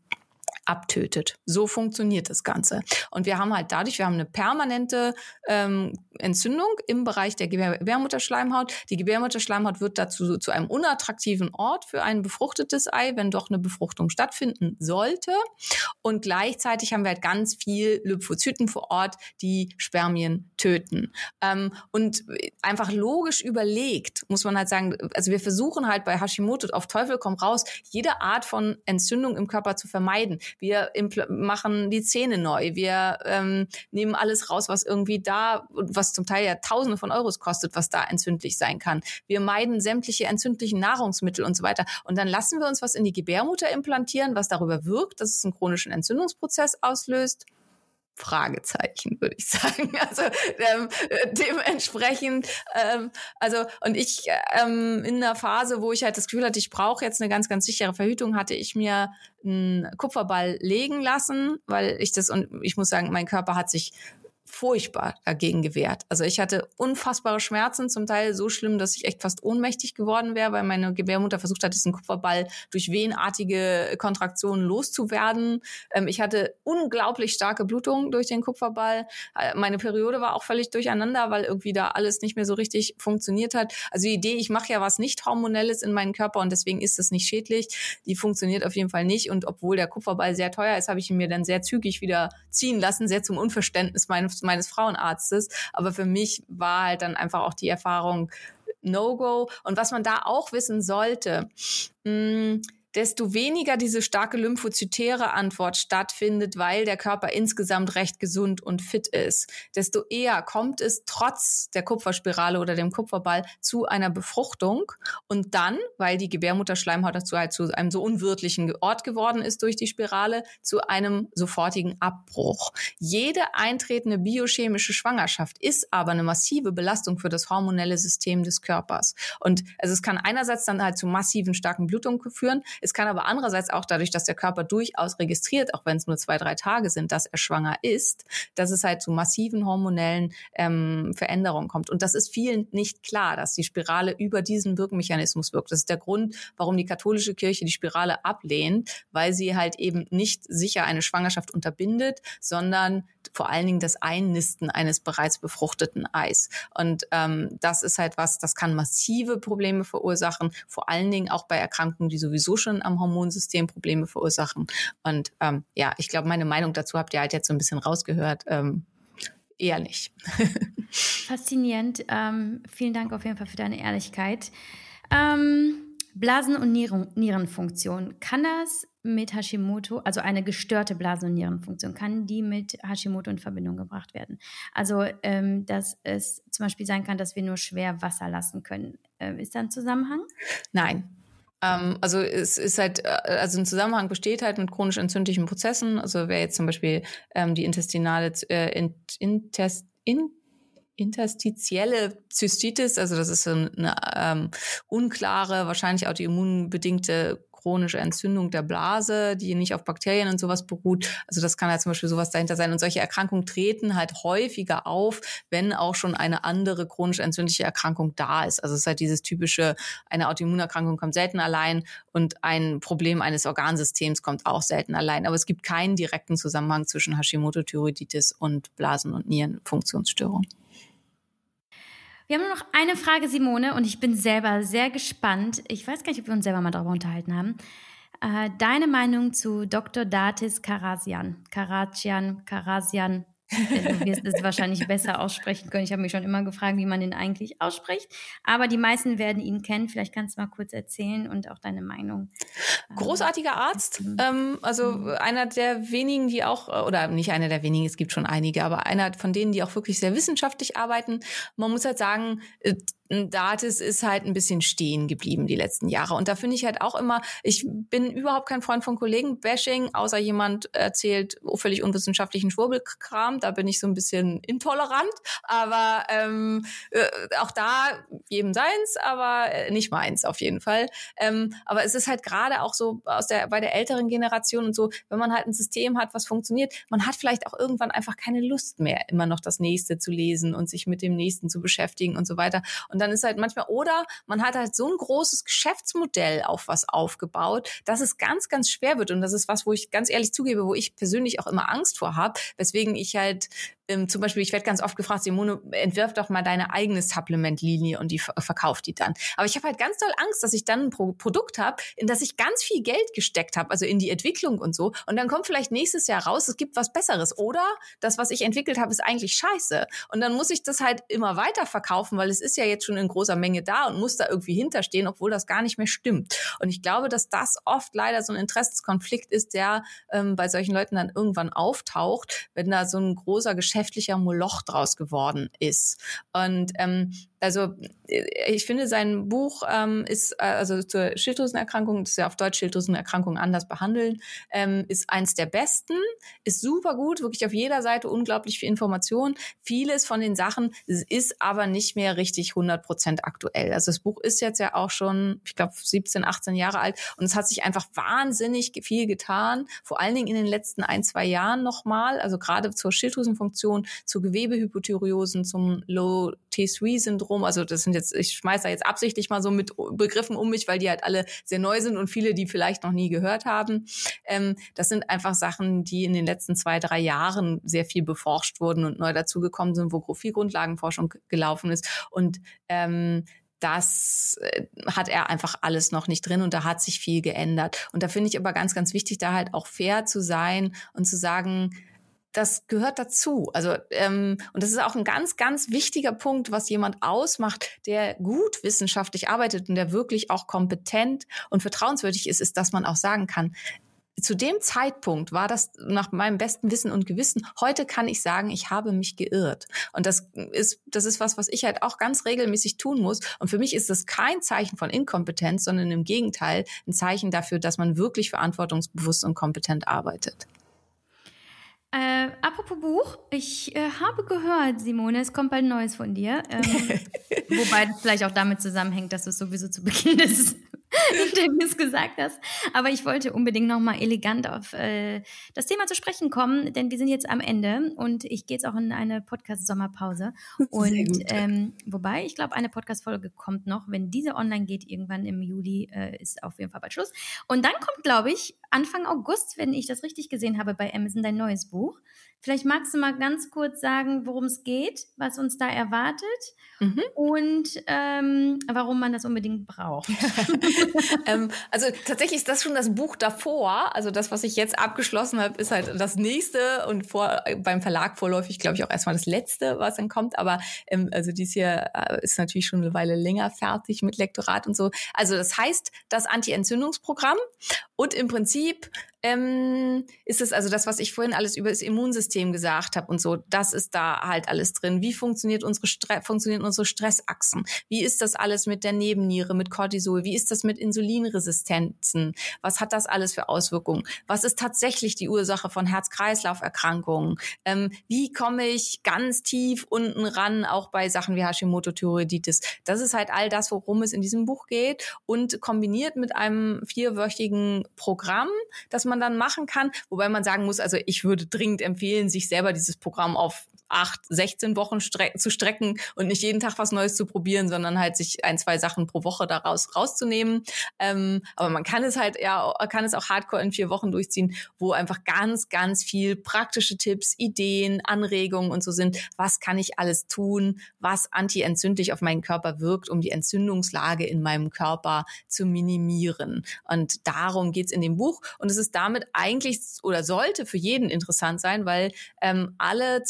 abtötet. So funktioniert das Ganze. Und wir haben halt dadurch, wir haben eine permanente ähm, Entzündung im Bereich der Gebärmutterschleimhaut. Die Gebärmutterschleimhaut wird dazu zu einem unattraktiven Ort für ein befruchtetes Ei, wenn doch eine Befruchtung stattfinden sollte. Und gleichzeitig haben wir halt ganz viel Lymphozyten vor Ort, die Spermien töten. Ähm, und einfach logisch überlegt, muss man halt sagen, also wir versuchen halt bei Hashimoto auf Teufel komm raus, jede Art von Entzündung im Körper zu vermeiden. Wir machen die Zähne neu, wir ähm, nehmen alles raus, was irgendwie da, was zum Teil ja Tausende von Euros kostet, was da entzündlich sein kann. Wir meiden sämtliche entzündlichen Nahrungsmittel und so weiter. Und dann lassen wir uns was in die Gebärmutter implantieren, was darüber wirkt, dass es einen chronischen Entzündungsprozess auslöst. Fragezeichen, würde ich sagen. Also ähm, dementsprechend, ähm, also und ich ähm, in der Phase, wo ich halt das Gefühl hatte, ich brauche jetzt eine ganz, ganz sichere Verhütung, hatte ich mir einen Kupferball legen lassen, weil ich das und ich muss sagen, mein Körper hat sich furchtbar dagegen gewehrt. Also ich hatte unfassbare Schmerzen, zum Teil so schlimm, dass ich echt fast ohnmächtig geworden wäre, weil meine Gebärmutter versucht hat, diesen Kupferball durch wehenartige Kontraktionen loszuwerden. Ähm, ich hatte unglaublich starke Blutungen durch den Kupferball. Äh, meine Periode war auch völlig durcheinander, weil irgendwie da alles nicht mehr so richtig funktioniert hat. Also die Idee, ich mache ja was nicht hormonelles in meinen Körper und deswegen ist das nicht schädlich, die funktioniert auf jeden Fall nicht. Und obwohl der Kupferball sehr teuer ist, habe ich ihn mir dann sehr zügig wieder ziehen lassen, sehr zum Unverständnis meinen meines Frauenarztes. Aber für mich war halt dann einfach auch die Erfahrung No-Go. Und was man da auch wissen sollte, mh, mm, desto weniger diese starke lymphozytäre Antwort stattfindet, weil der Körper insgesamt recht gesund und fit ist, desto eher kommt es trotz der Kupferspirale oder dem Kupferball zu einer Befruchtung und dann, weil die Gebärmutterschleimhaut dazu halt zu einem so unwirtlichen Ort geworden ist durch die Spirale, zu einem sofortigen Abbruch. Jede eintretende biochemische Schwangerschaft ist aber eine massive Belastung für das hormonelle System des Körpers. Und also es kann einerseits dann halt zu massiven starken Blutungen führen, es kann aber andererseits auch dadurch, dass der Körper durchaus registriert, auch wenn es nur zwei, drei Tage sind, dass er schwanger ist, dass es halt zu massiven hormonellen ähm, Veränderungen kommt. Und das ist vielen nicht klar, dass die Spirale über diesen Wirkmechanismus wirkt. Das ist der Grund, warum die katholische Kirche die Spirale ablehnt, weil sie halt eben nicht sicher eine Schwangerschaft unterbindet, sondern vor allen Dingen das Einnisten eines bereits befruchteten Eis. Und ähm, das ist halt was, das kann massive Probleme verursachen, vor allen Dingen auch bei Erkrankungen, die sowieso schon am Hormonsystem Probleme verursachen. Und ähm, ja, ich glaube, meine Meinung dazu habt ihr halt jetzt so ein bisschen rausgehört. Ähm, eher nicht. Faszinierend. Ähm, vielen Dank auf jeden Fall für deine Ehrlichkeit. Ähm, Blasen- und Nieren Nierenfunktion. Kann das mit Hashimoto, also eine gestörte Blasen- und Nierenfunktion, kann die mit Hashimoto in Verbindung gebracht werden? Also, ähm, dass es zum Beispiel sein kann, dass wir nur schwer Wasser lassen können. Äh, ist da ein Zusammenhang? Nein, ähm, also es ist halt, äh, also ein Zusammenhang besteht halt mit chronisch entzündlichen Prozessen. Also wer jetzt zum Beispiel ähm, die intestinale äh, in, intest, in, interstitielle Zystitis, also das ist so eine ähm, unklare, wahrscheinlich autoimmunbedingte chronische Entzündung der Blase, die nicht auf Bakterien und sowas beruht. Also das kann halt zum Beispiel sowas dahinter sein. Und solche Erkrankungen treten halt häufiger auf, wenn auch schon eine andere chronisch entzündliche Erkrankung da ist. Also es ist halt dieses typische, eine Autoimmunerkrankung kommt selten allein und ein Problem eines Organsystems kommt auch selten allein. Aber es gibt keinen direkten Zusammenhang zwischen Hashimoto-Thyreoiditis und Blasen- und Nierenfunktionsstörung. Wir haben nur noch eine Frage, Simone, und ich bin selber sehr gespannt. Ich weiß gar nicht, ob wir uns selber mal darüber unterhalten haben. Äh, deine Meinung zu Dr. Datis Karasian. Karacian, Karasian, Du wirst es wahrscheinlich besser aussprechen können. Ich habe mich schon immer gefragt, wie man den eigentlich ausspricht. Aber die meisten werden ihn kennen. Vielleicht kannst du mal kurz erzählen und auch deine Meinung. Ähm, Großartiger Arzt. Ähm, also mhm. einer der wenigen, die auch, oder nicht einer der wenigen, es gibt schon einige, aber einer von denen, die auch wirklich sehr wissenschaftlich arbeiten. Man muss halt sagen, äh, Datis ist halt ein bisschen stehen geblieben die letzten Jahre. Und da finde ich halt auch immer, ich bin überhaupt kein Freund von Kollegen-Bashing, außer jemand erzählt völlig unwissenschaftlichen Schwurbelkram. Da bin ich so ein bisschen intolerant. Aber ähm, äh, auch da jedem seins, aber äh, nicht meins auf jeden Fall. Ähm, aber es ist halt gerade auch so aus der bei der älteren Generation und so, wenn man halt ein System hat, was funktioniert, man hat vielleicht auch irgendwann einfach keine Lust mehr, immer noch das nächste zu lesen und sich mit dem nächsten zu beschäftigen und so weiter. Und dann ist halt manchmal, oder man hat halt so ein großes Geschäftsmodell auf was aufgebaut, dass es ganz, ganz schwer wird. Und das ist was, wo ich ganz ehrlich zugebe, wo ich persönlich auch immer Angst vor habe, weswegen ich halt ähm, zum Beispiel, ich werde ganz oft gefragt, Simone, entwirf doch mal deine eigene Supplement-Linie und die verkauft die dann. Aber ich habe halt ganz doll Angst, dass ich dann ein Pro Produkt habe, in das ich ganz viel Geld gesteckt habe, also in die Entwicklung und so. Und dann kommt vielleicht nächstes Jahr raus, es gibt was Besseres. Oder das, was ich entwickelt habe, ist eigentlich scheiße. Und dann muss ich das halt immer weiter verkaufen, weil es ist ja jetzt schon in großer Menge da und muss da irgendwie hinterstehen, obwohl das gar nicht mehr stimmt. Und ich glaube, dass das oft leider so ein Interessenskonflikt ist, der ähm, bei solchen Leuten dann irgendwann auftaucht, wenn da so ein großer geschäftlicher Moloch draus geworden ist. Und ähm, also äh, ich finde, sein Buch ähm, ist, äh, also zur Schilddrüsenerkrankung, das ist ja auf Deutsch Schilddrüsenerkrankung anders behandeln, ähm, ist eins der besten, ist super gut, wirklich auf jeder Seite unglaublich viel Information. Vieles von den Sachen ist aber nicht mehr richtig 100 Prozent aktuell. Also das Buch ist jetzt ja auch schon, ich glaube, 17, 18 Jahre alt und es hat sich einfach wahnsinnig viel getan, vor allen Dingen in den letzten ein, zwei Jahren nochmal, also gerade zur Schilddrüsenfunktion, zu Gewebehypothyreosen, zum Low-T3-Syndrom, Syndrom. Also das sind jetzt, ich schmeiße da jetzt absichtlich mal so mit Begriffen um mich, weil die halt alle sehr neu sind und viele, die vielleicht noch nie gehört haben. Ähm, das sind einfach Sachen, die in den letzten zwei, drei Jahren sehr viel beforscht wurden und neu dazugekommen sind, wo viel Grundlagenforschung gelaufen ist. Und ähm, das äh, hat er einfach alles noch nicht drin und da hat sich viel geändert. Und da finde ich aber ganz, ganz wichtig, da halt auch fair zu sein und zu sagen, das gehört dazu. Also ähm, und das ist auch ein ganz, ganz wichtiger Punkt, was jemand ausmacht, der gut wissenschaftlich arbeitet und der wirklich auch kompetent und vertrauenswürdig ist, ist, dass man auch sagen kann, zu dem Zeitpunkt war das nach meinem besten Wissen und Gewissen. Heute kann ich sagen, ich habe mich geirrt. Und das ist, das ist was, was ich halt auch ganz regelmäßig tun muss. Und für mich ist das kein Zeichen von Inkompetenz, sondern im Gegenteil ein Zeichen dafür, dass man wirklich verantwortungsbewusst und kompetent arbeitet. Äh, apropos Buch, ich äh, habe gehört, Simone, es kommt bald Neues von dir. Ähm, wobei das vielleicht auch damit zusammenhängt, dass es sowieso zu Beginn des Interviews gesagt hast. Aber ich wollte unbedingt nochmal elegant auf äh, das Thema zu sprechen kommen, denn wir sind jetzt am Ende und ich gehe jetzt auch in eine Podcast-Sommerpause. Und ähm, wobei, ich glaube, eine Podcast-Folge kommt noch. Wenn diese online geht, irgendwann im Juli, äh, ist auf jeden Fall bald Schluss. Und dann kommt, glaube ich, Anfang August, wenn ich das richtig gesehen habe bei Amazon, dein neues Buch. Vielleicht magst du mal ganz kurz sagen, worum es geht, was uns da erwartet mhm. und ähm, warum man das unbedingt braucht. ähm, also tatsächlich ist das schon das Buch davor. Also das, was ich jetzt abgeschlossen habe, ist halt das nächste und vor, beim Verlag vorläufig, glaube ich, auch erstmal das letzte, was dann kommt. Aber ähm, also dies hier äh, ist natürlich schon eine Weile länger fertig mit Lektorat und so. Also das heißt das Anti-Entzündungsprogramm und im Prinzip ähm, ist es also das, was ich vorhin alles über das Immunsystem gesagt habe und so, das ist da halt alles drin. Wie funktioniert unsere Stre funktionieren unsere Stressachsen? Wie ist das alles mit der Nebenniere, mit Cortisol? Wie ist das mit Insulinresistenzen? Was hat das alles für Auswirkungen? Was ist tatsächlich die Ursache von Herz-Kreislauf-Erkrankungen? Ähm, wie komme ich ganz tief unten ran, auch bei Sachen wie Hashimoto-Thyreoiditis? Das ist halt all das, worum es in diesem Buch geht und kombiniert mit einem vierwöchigen Programm, das man dann machen kann. Wobei man sagen muss, also ich würde dringend empfehlen, sich selber dieses Programm auf acht, 16 Wochen stre zu strecken und nicht jeden Tag was Neues zu probieren, sondern halt sich ein, zwei Sachen pro Woche daraus rauszunehmen. Ähm, aber man kann es halt ja, kann es auch hardcore in vier Wochen durchziehen, wo einfach ganz, ganz viel praktische Tipps, Ideen, Anregungen und so sind. Was kann ich alles tun, was antientzündlich auf meinen Körper wirkt, um die Entzündungslage in meinem Körper zu minimieren. Und darum geht's in dem Buch. Und es ist damit eigentlich oder sollte für jeden interessant sein, weil ähm, alle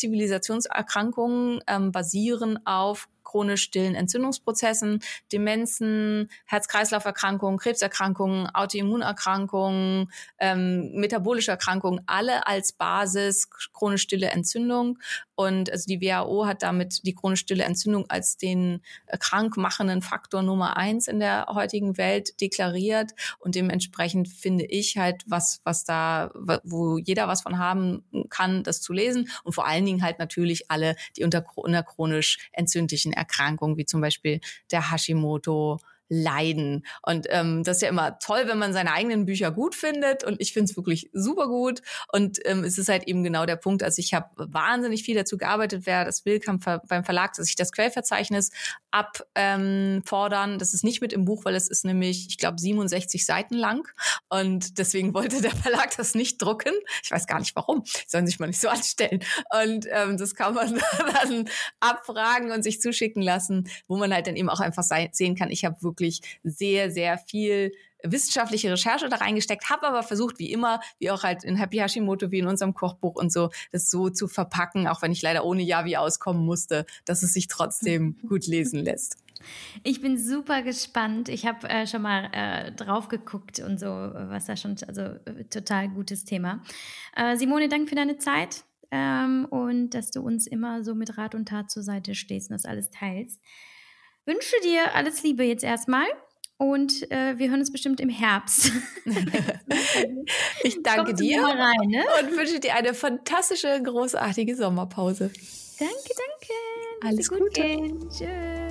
Zivilisationserkrankungen ähm, basieren auf chronisch stillen Entzündungsprozessen, Demenzen, Herz-Kreislauf-Erkrankungen, Krebserkrankungen, Autoimmunerkrankungen, ähm, metabolische Erkrankungen, alle als Basis chronisch stille Entzündung. Und also die WHO hat damit die chronisch stille Entzündung als den äh, krankmachenden Faktor Nummer eins in der heutigen Welt deklariert. Und dementsprechend finde ich halt was, was da, wo jeder was von haben kann, das zu lesen. Und vor allen Dingen halt natürlich alle, die unter, unter chronisch entzündlichen Erkrankungen, wie zum Beispiel der Hashimoto, leiden. Und ähm, das ist ja immer toll, wenn man seine eigenen Bücher gut findet. Und ich finde es wirklich super gut. Und ähm, es ist halt eben genau der Punkt. Also ich habe wahnsinnig viel dazu gearbeitet, wer das will, kann beim Verlag, dass ich das Quellverzeichnis abfordern. Ähm, das ist nicht mit im Buch, weil es ist nämlich, ich glaube, 67 Seiten lang. Und deswegen wollte der Verlag das nicht drucken. Ich weiß gar nicht warum. Sollen sich mal nicht so anstellen. Und ähm, das kann man dann abfragen und sich zuschicken lassen, wo man halt dann eben auch einfach sehen kann, ich habe wirklich wirklich sehr, sehr viel wissenschaftliche Recherche da reingesteckt, habe aber versucht, wie immer, wie auch halt in Happy Hashimoto, wie in unserem Kochbuch und so, das so zu verpacken, auch wenn ich leider ohne Yavi auskommen musste, dass es sich trotzdem gut lesen lässt. Ich bin super gespannt. Ich habe äh, schon mal äh, drauf geguckt und so, was da schon, also äh, total gutes Thema. Äh, Simone, danke für deine Zeit ähm, und dass du uns immer so mit Rat und Tat zur Seite stehst und das alles teilst wünsche dir alles Liebe jetzt erstmal. Und äh, wir hören uns bestimmt im Herbst. ich danke dir rein, ne? und wünsche dir eine fantastische, großartige Sommerpause. Danke, danke. Alles Gute. Gehen. Tschüss.